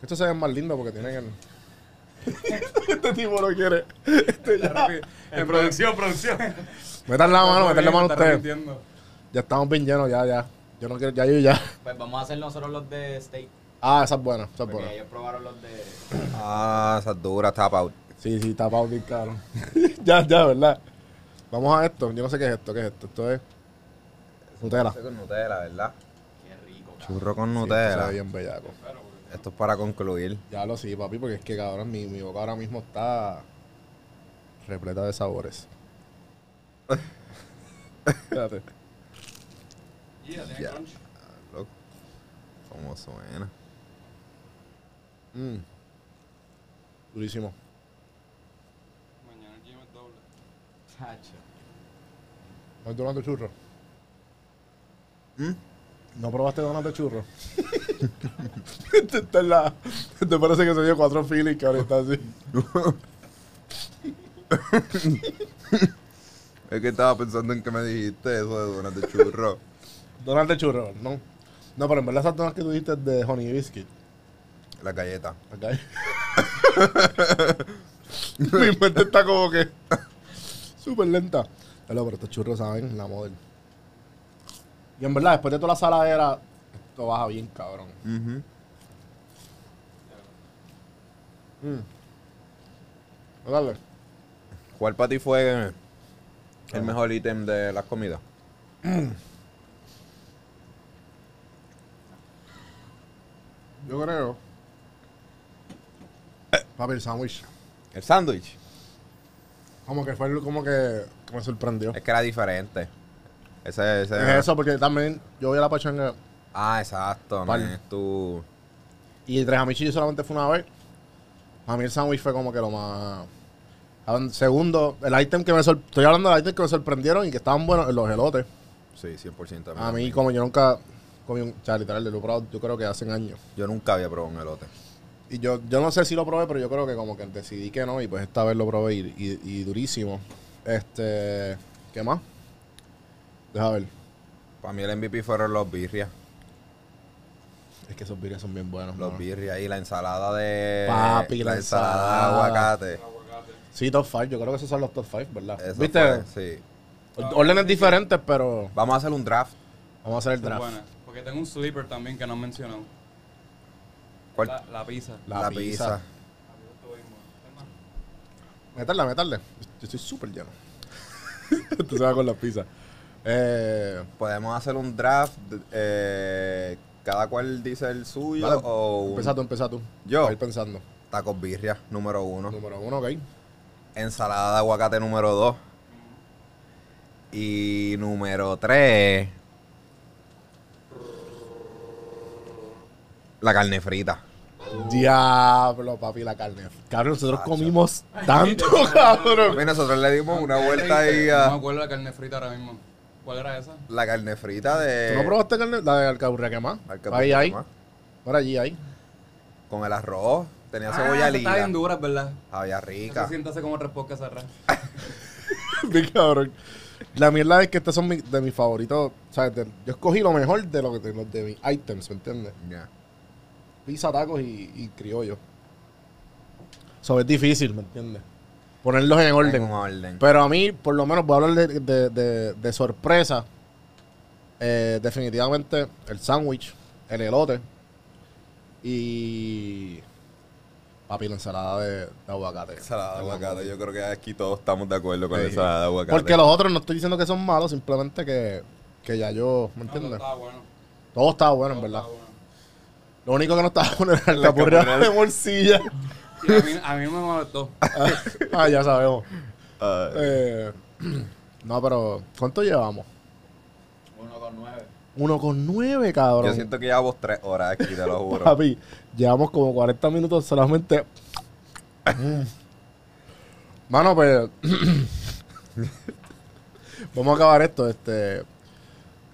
Estos se ven más lindos porque tienen el... este tipo no quiere. Este ya. En producción, producción. Metan la mano, metan la mano ustedes. Ya estamos bien llenos, ya, ya. Yo no quiero, ya yo ya. Pues vamos a hacer nosotros los de steak. Ah, esa es buena, esa es Porque buena. ellos probaron los de. Ah, esas duras, tap out. Sí, sí, tapado bien caro. (laughs) ya, ya, ¿verdad? Vamos a esto. Yo no sé qué es esto, qué es esto. Esto es Nutella. Con Nutella, ¿verdad? Qué rico. Churro con Sí, esto Nutella. se ve bien bellaco. Esto es para concluir. Ya lo sí, papi, porque es que cabrón, mi, mi boca ahora mismo está repleta de sabores. Fíjate. Yeah, Ya. crunch. Loco. ¿Cómo suena? Mm. Durísimo. Mañana el gym es doble. Chacho. ¿No donado churro? ¿Mm? ¿No probaste donas de churro? Este está en la- ¿Te parece que se dio cuatro feelings que ahora está así? Es que estaba pensando en que me dijiste eso de donas de churro. Donas de churro, no. No, pero en verdad esas donas que tú dijiste es de Honey Biscuit. La galleta. ¿Ok? (laughs) Mi mente está como que (laughs) súper lenta. Pero, pero estos churros saben la model. Y en verdad, después de toda la saladera, esto baja bien, cabrón. Ujú. Mm. Dale. ¿Cuál para ti fue el mejor ítem de las comidas? (clears throat) Yo creo. Papi, el sándwich. El sándwich. Como que fue como que me sorprendió. Es que era diferente. Ese, ese Es eso, porque también yo voy a la pachanga Ah, exacto. No es tu... y tres amichis yo solamente fue una vez. A mí el sándwich fue como que lo más. Segundo, el ítem que me sorprendió. Estoy hablando del ítem que me sorprendieron y que estaban buenos, los elotes. Sí, 100%. A mí, como yo nunca comí un. O sea, literal, lo probado, yo creo que hace años. Yo nunca había probado un elote. Y yo, yo no sé si lo probé, pero yo creo que como que decidí que no. Y pues esta vez lo probé y, y- y durísimo. Este. ¿Qué más? Deja ver. Para mí el MVP fueron los birrias. Es que esos birrias son bien buenos. Los mano. birrias y la ensalada de... Papi, la ensalada de aguacate. Sí, top 5. Yo creo que esos son los top 5, ¿verdad? Eso ¿Viste? fue, sí. Órdenes diferentes, pero Vamos a hacer un draft. vamos a hacer el draft. buenas. Porque tengo un sleeper también que no han mencionado. ¿Cuál? La, la pizza. La pizza. Meterla, meterle. Yo estoy súper lleno. (laughs) Esto se va con las pizzas. Eh, Podemos hacer un draft. eh, cada cual dice el suyo dale, o un Empieza tú, empieza tú. Yo. Ir pensando. tacos birria número uno. Número uno, ok. Ensalada de aguacate número dos. Y número tres. La carne frita. Diablo, papi, la carne. Cabrón, nosotros comimos tanto, (laughs) cabrón. Papi, nosotros le dimos una vuelta ahí No me a acuerdo la carne frita ahora mismo. ¿Cuál era esa? la carne frita de. ¿Tú no probaste carne? La de alcaburria quemada. Alcaburria Ahí, ahí. Por allí, ahí. Con el arroz. Tenía Ah, cebolla lila. Está bien dura, ¿verdad? Había Eso rica. siente hace como tres podcasts (laughs) atrás. Bien cabrón. La mierda es que estos son mi- de mis favoritos. O sea, de- yo escogí lo mejor de, lo que, de, los de mis items, ¿me entiendes? Ya. Pizza, tacos y, y criollo. Eso es difícil, ¿me entiendes? Ponerlos en orden. En un orden. Pero a mí, por lo menos, voy a hablar de, de- de- de sorpresa. Eh, definitivamente el sándwich, el elote y. Papi, la ensalada de, de aguacate. Ensalada de aguacate. Yo creo que aquí todos estamos de acuerdo con Sí. la ensalada de aguacate. Porque los otros no estoy diciendo que son malos, simplemente que, que ya yo, ¿me no, entiendes? estaba bueno. Todo estaba bueno, en Todo verdad. bueno. Lo único que no estaba bueno era La la de morcilla. Y a mí, a mí me molestó. (laughs) ah, ya sabemos. Ay. Eh, (clears throat) no, pero ¿cuánto llevamos? Uno con nueve. Uno con nueve, cabrón. Yo siento que llevamos tres horas aquí, te lo juro. Papi, llevamos como 40 minutos solamente. (laughs) Mano, pues. (clears throat) Vamos a acabar esto. Este.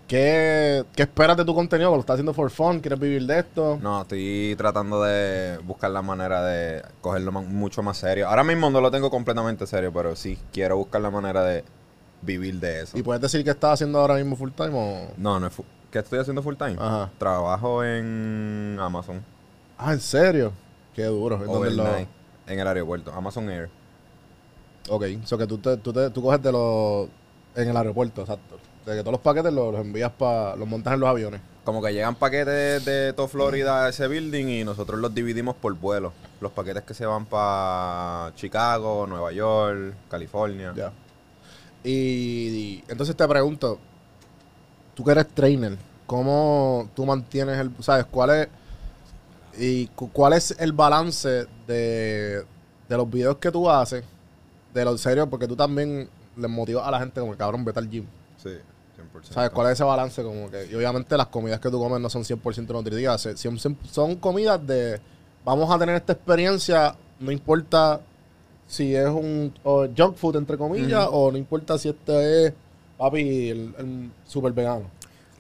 ¿Qué, ¿Qué esperas de tu contenido? ¿Lo estás haciendo for fun? ¿Quieres vivir de esto? No, estoy tratando de buscar la manera de cogerlo mucho más serio. Ahora mismo no lo tengo completamente serio, pero sí quiero buscar la manera de vivir de eso. ¿Y puedes decir qué estás haciendo ahora mismo full time o.? No, no es ¿Qué estoy haciendo full time? Ajá. Trabajo en Amazon. Ah, ¿en serio? Qué duro. ¿En dónde lo-. En el aeropuerto. Amazon Air. Ok, so que tú, te, tú, te- tú coges de los. En el aeropuerto, exacto. De que todos los paquetes los, los envías para. los montas en los aviones. Como que llegan paquetes de todo Florida a ese building y nosotros los dividimos por vuelo. Los paquetes que se van para Chicago, Nueva York, California. Ya. Y, y entonces te pregunto, tú que eres trainer, ¿cómo tú mantienes el, sabes, cuál es y cu- cuál es el balance de, de los videos que tú haces, de lo serio, porque tú también les motivas a la gente como cabrón, vete al gym. Sí, 100%. ¿Sabes cuál es ese balance? Como que, y obviamente las comidas que tú comes no son 100% nutritivas, son, son- comidas de, vamos a tener esta experiencia, no importa si es un junk food, entre comillas, o no importa si este es, papi, el, el super vegano.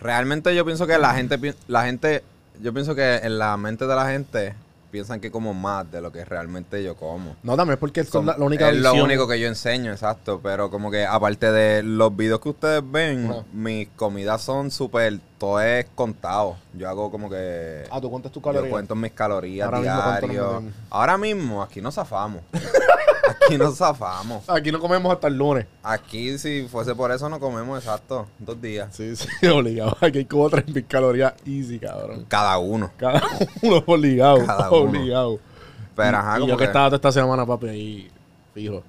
Realmente yo pienso que la gente, la gente, yo pienso que en la mente de la gente piensan que como más de lo que realmente yo como. No, también es porque es la, la única es lo único que yo enseño, exacto. Pero como que aparte de los videos que ustedes ven, mis comidas son súper, todo es contado. Yo hago como que... Ah, tú cuentas tus Yo calorías. cuento mis calorías Ahora mismo, ¿cuánto nos metemos? Ahora mismo, aquí no zafamos. (laughs) aquí no zafamos. Aquí no comemos hasta el lunes. Aquí, si fuese por eso, no comemos exacto. Dos días. Sí, sí, (laughs) obligado. Aquí hay como 3.000 calorías easy, cabrón. Cada uno. Cada uno (laughs) obligado. Cada uno. obligado. Pero ajá, y como yo que que- estaba toda esta semana, papi, ahí fijo.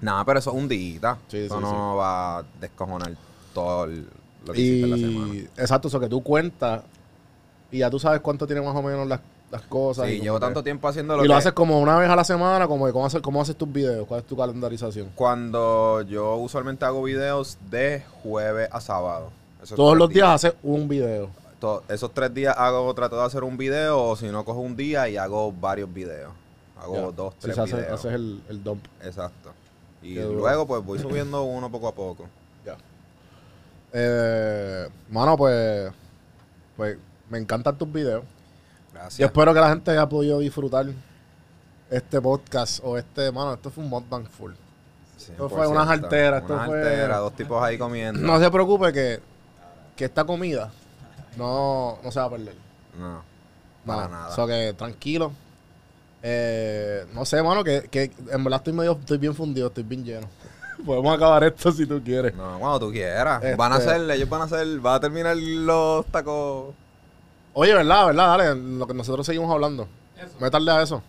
Nada, pero eso es un día. Sí, eso sí, no va a descojonar todo el- lo que hiciste en la semana. Exacto, eso que tú cuentas y ya tú sabes cuánto tienen más o menos las, las cosas. y Sí, llevo que- tanto tiempo haciendo Y lo lo que... haces como una vez a la semana, como de cómo, haces, cómo haces tus videos, cuál es tu calendarización. Cuando yo usualmente hago videos de jueves a sábado. Esos Todos los días haces un video. Esos tres días hago, trato de hacer un video, o si no, cojo un día y hago varios videos. Hago dos, Sí, tres videos. haces el, el dump. Exacto. Y Qué duro. luego, pues, voy (clears throat) subiendo uno poco a poco. Ya. Eh, mano, pues, pues me encantan tus videos. Gracias. espero que la gente haya podido disfrutar este podcast o este, mano, esto fue un mukbang full. esto fue 100%. unas alteras, esto Unas fue- dos tipos ahí comiendo. No se preocupe que, que esta comida no, no se va a perder. No, para No, nada. O sea que tranquilo. Eh, no sé, mano, que, que en verdad estoy medio, estoy bien fundido, estoy bien lleno. (laughs) Podemos acabar esto si tú quieres. No, cuando tú quieras. Este- Van a hacer, ellos van a hacer, van a terminar los tacos. Oye, ¿verdad? ¿Verdad? Dale, lo que nosotros seguimos hablando. Métanle a eso.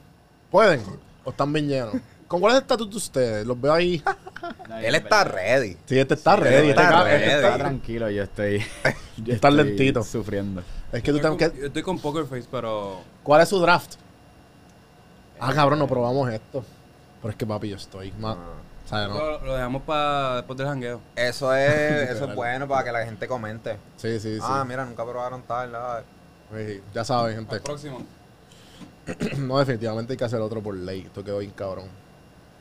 ¿Pueden? ¿O están bien llenos? ¿Con cuál es el estatus de ustedes? Los veo ahí. (laughs) Él está ready. Sí, este está Sí, ready. este Este, está ready. este Está está- (laughs) tranquilo, yo estoy. (laughs) yo Estás estoy lentito. Sufriendo. Es que tú Yo te- estoy que- yo estoy con Poker Face, pero. ¿Cuál es su draft? Ah, cabrón, no probamos esto. Pero es que, papi, yo estoy más... O sea, no. Lo, lo dejamos para después del jangueo. Eso es, eso es bueno para que la gente comente. Sí, sí, sí. Ah, mira, nunca probaron tal. ah. Sí, Ya saben, gente. Al próximo. (clears throat) No, definitivamente hay que hacer otro por ley. Esto quedó bien cabrón.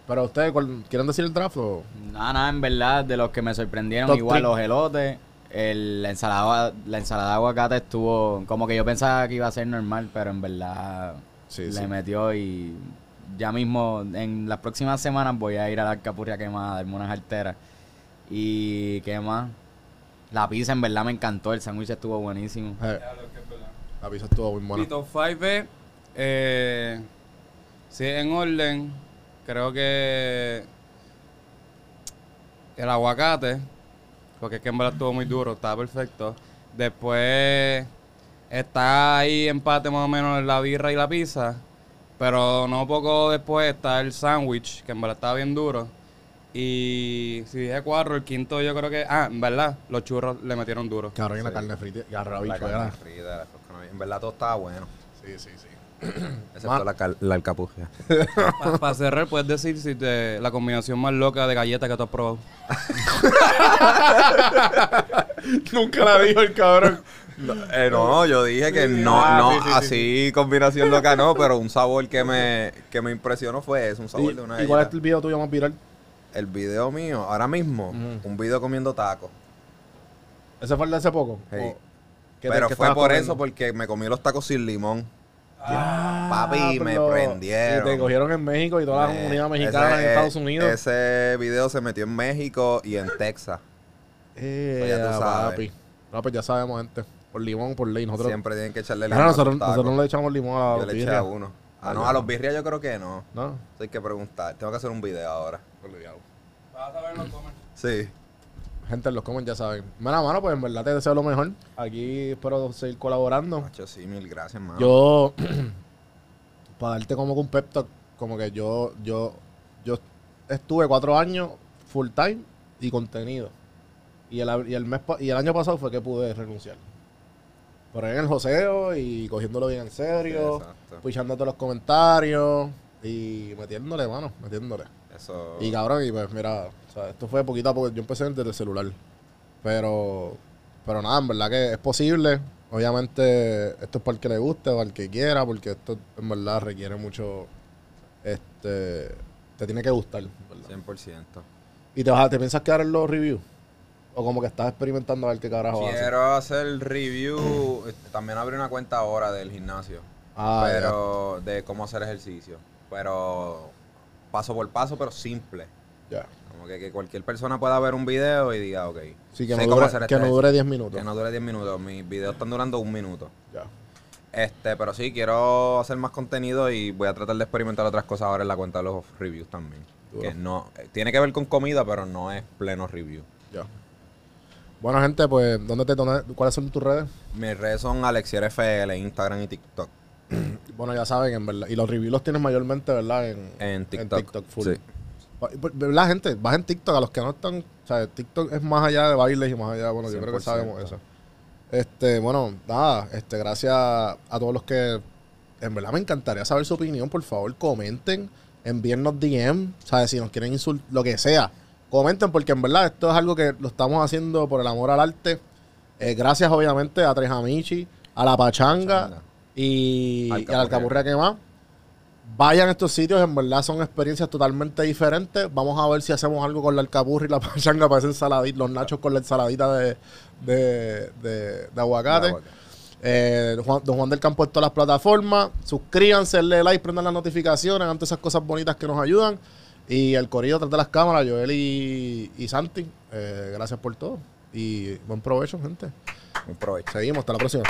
Pero ustedes, ¿cuál- ¿quieren decir el draft o...? Nada, nada, en verdad, de los que me sorprendieron, Top igual los elotes. El, la, ensalada, la ensalada de aguacate estuvo como que yo pensaba que iba a ser normal, pero en verdad Sí, le sí. metió y ya mismo en las próximas semanas voy a ir a la Alcapurria quemada, darme unas alteras. Y qué más. La pizza en verdad me encantó, el sándwich estuvo buenísimo. Eh, la pizza estuvo muy buena. top 5 es. Eh, si es en orden, creo que. El aguacate. Porque es que en verdad estuvo muy duro, estaba perfecto. Después. Está ahí empate más o menos la birra y la pizza. Pero no poco después está el sándwich, que en verdad estaba bien duro. Y si dije cuatro, el quinto yo creo que. Ah, en verdad, los churros le metieron duro. Cabrón, y la Sí. carne frita y La habichuela. carne frita, En verdad todo estaba bueno. Sí, sí, sí. (clears throat) Excepto la, cal- la alcapurria. Para cerrar, puedes decir si te, la combinación más loca de galletas que tú has probado. (laughs) Nunca la dijo el cabrón. Eh, no, yo dije que no, Ah, no, sí, sí, sí, así combinación loca no, pero un sabor que me, que me impresionó fue eso, un sabor de una ¿Y, cuál es galleta. el video tuyo más viral? El video mío, ahora mismo, un video comiendo tacos. ¿Ese fue el de hace poco? Sí. ¿O qué te- Pero qué fue estabas por comiendo? eso, porque me comí los tacos sin limón. Ah, Papi, me pero- prendieron. Y te cogieron en México y toda la comunidad mexicana ese- en Estados Unidos. Ese video se metió en México y en Texas. Eh, Pues ya tú sabes. papi. No, pues ya sabemos, gente. Por limón, por ley. Nosotros, Siempre tienen que echarle limón. a nosotros, tacos. nosotros no le echamos limón a Yo los le eché birria. a uno. Ah, Ah, no, ya. a los birria yo creo que no. No. Eso hay que preguntar. Tengo que hacer un video ahora. Vas a saber los comer. Sí. Gente en los comments ya saben. Mira, mano, pues en verdad te deseo lo mejor. Aquí espero seguir colaborando. Macho, sí, mil gracias, mano. Yo, (clears throat) para darte como que un pep talk, como que yo, yo, yo estuve cuatro años full time y contenido. Y el, y el mes y el año pasado fue que pude renunciar. Por ahí en el joseo y cogiéndolo bien en serio, Sí, todos los comentarios y metiéndole, mano, metiéndole. Eso. Y cabrón, y pues mira, o sea, esto fue poquito a poco. Yo empecé desde el celular. Pero, pero nada, en verdad que es posible. Obviamente, esto es para el que le guste, para el que quiera, porque esto en verdad requiere mucho. Este. Te tiene que gustar, ¿verdad? 100%. ¿Y te, vas a- te piensas quedar en los reviews? ¿O como que estás experimentando a ver qué carajo? Quiero hacer review. este, También abrí una cuenta ahora del gimnasio. Ah, pero de cómo hacer ejercicio. Pero paso por paso, pero simple. ya. Como que, que cualquier persona pueda ver un video y diga, ok. Sí, que no dure, hacer que este no dure ejercicio. 10 minutos. Que no dure 10 minutos. Mis videos están durando un minuto. Ya. Este, pero sí, quiero hacer más contenido y voy a tratar de experimentar otras cosas ahora en la cuenta de los reviews también. Duro. Que no, eh, tiene que ver con comida, pero no es pleno review. Ya. Bueno, gente, pues, ¿dónde te, dónde- ¿cuáles son tus redes? Mis redes son AlexierFL, Instagram y TikTok. (clears throat) Bueno, ya saben, en verdad. Y los reviews los tienes mayormente, ¿verdad? En, En TikTok. full. Sí. Va- pues, ¿Verdad, gente? Bajen TikTok a los que no están. O sea, TikTok es más allá de bailes y más allá. Bueno, yo creo que 100%. sabemos eso. Este, bueno, nada. Este, gracias a todos los que. En verdad me encantaría saber su opinión. Por favor, comenten. Envíennos DM. ¿Sabes? Si nos quieren insultar, lo que sea. Comenten, porque en verdad esto es algo que lo estamos haciendo por el amor al arte. Eh, gracias, obviamente, a Tres Amici, a La Pachanga, Pachanga. Y, y a la que más. Vayan a estos sitios, en verdad son experiencias totalmente diferentes. Vamos a ver si hacemos algo con la alcapurria y la (laughs) pachanga para esa ensaladita, los nachos con la ensaladita de, de, de- de aguacate. Eh, Juan- Don Juan del Campo en todas las plataformas. Suscríbanse, denle like, prendan las notificaciones, hagan todas esas cosas bonitas que nos ayudan. Y el corillo detrás de las cámaras, Joel y, y Santi. eh, gracias por todo. Y buen provecho, gente. Un provecho. Seguimos, hasta la próxima.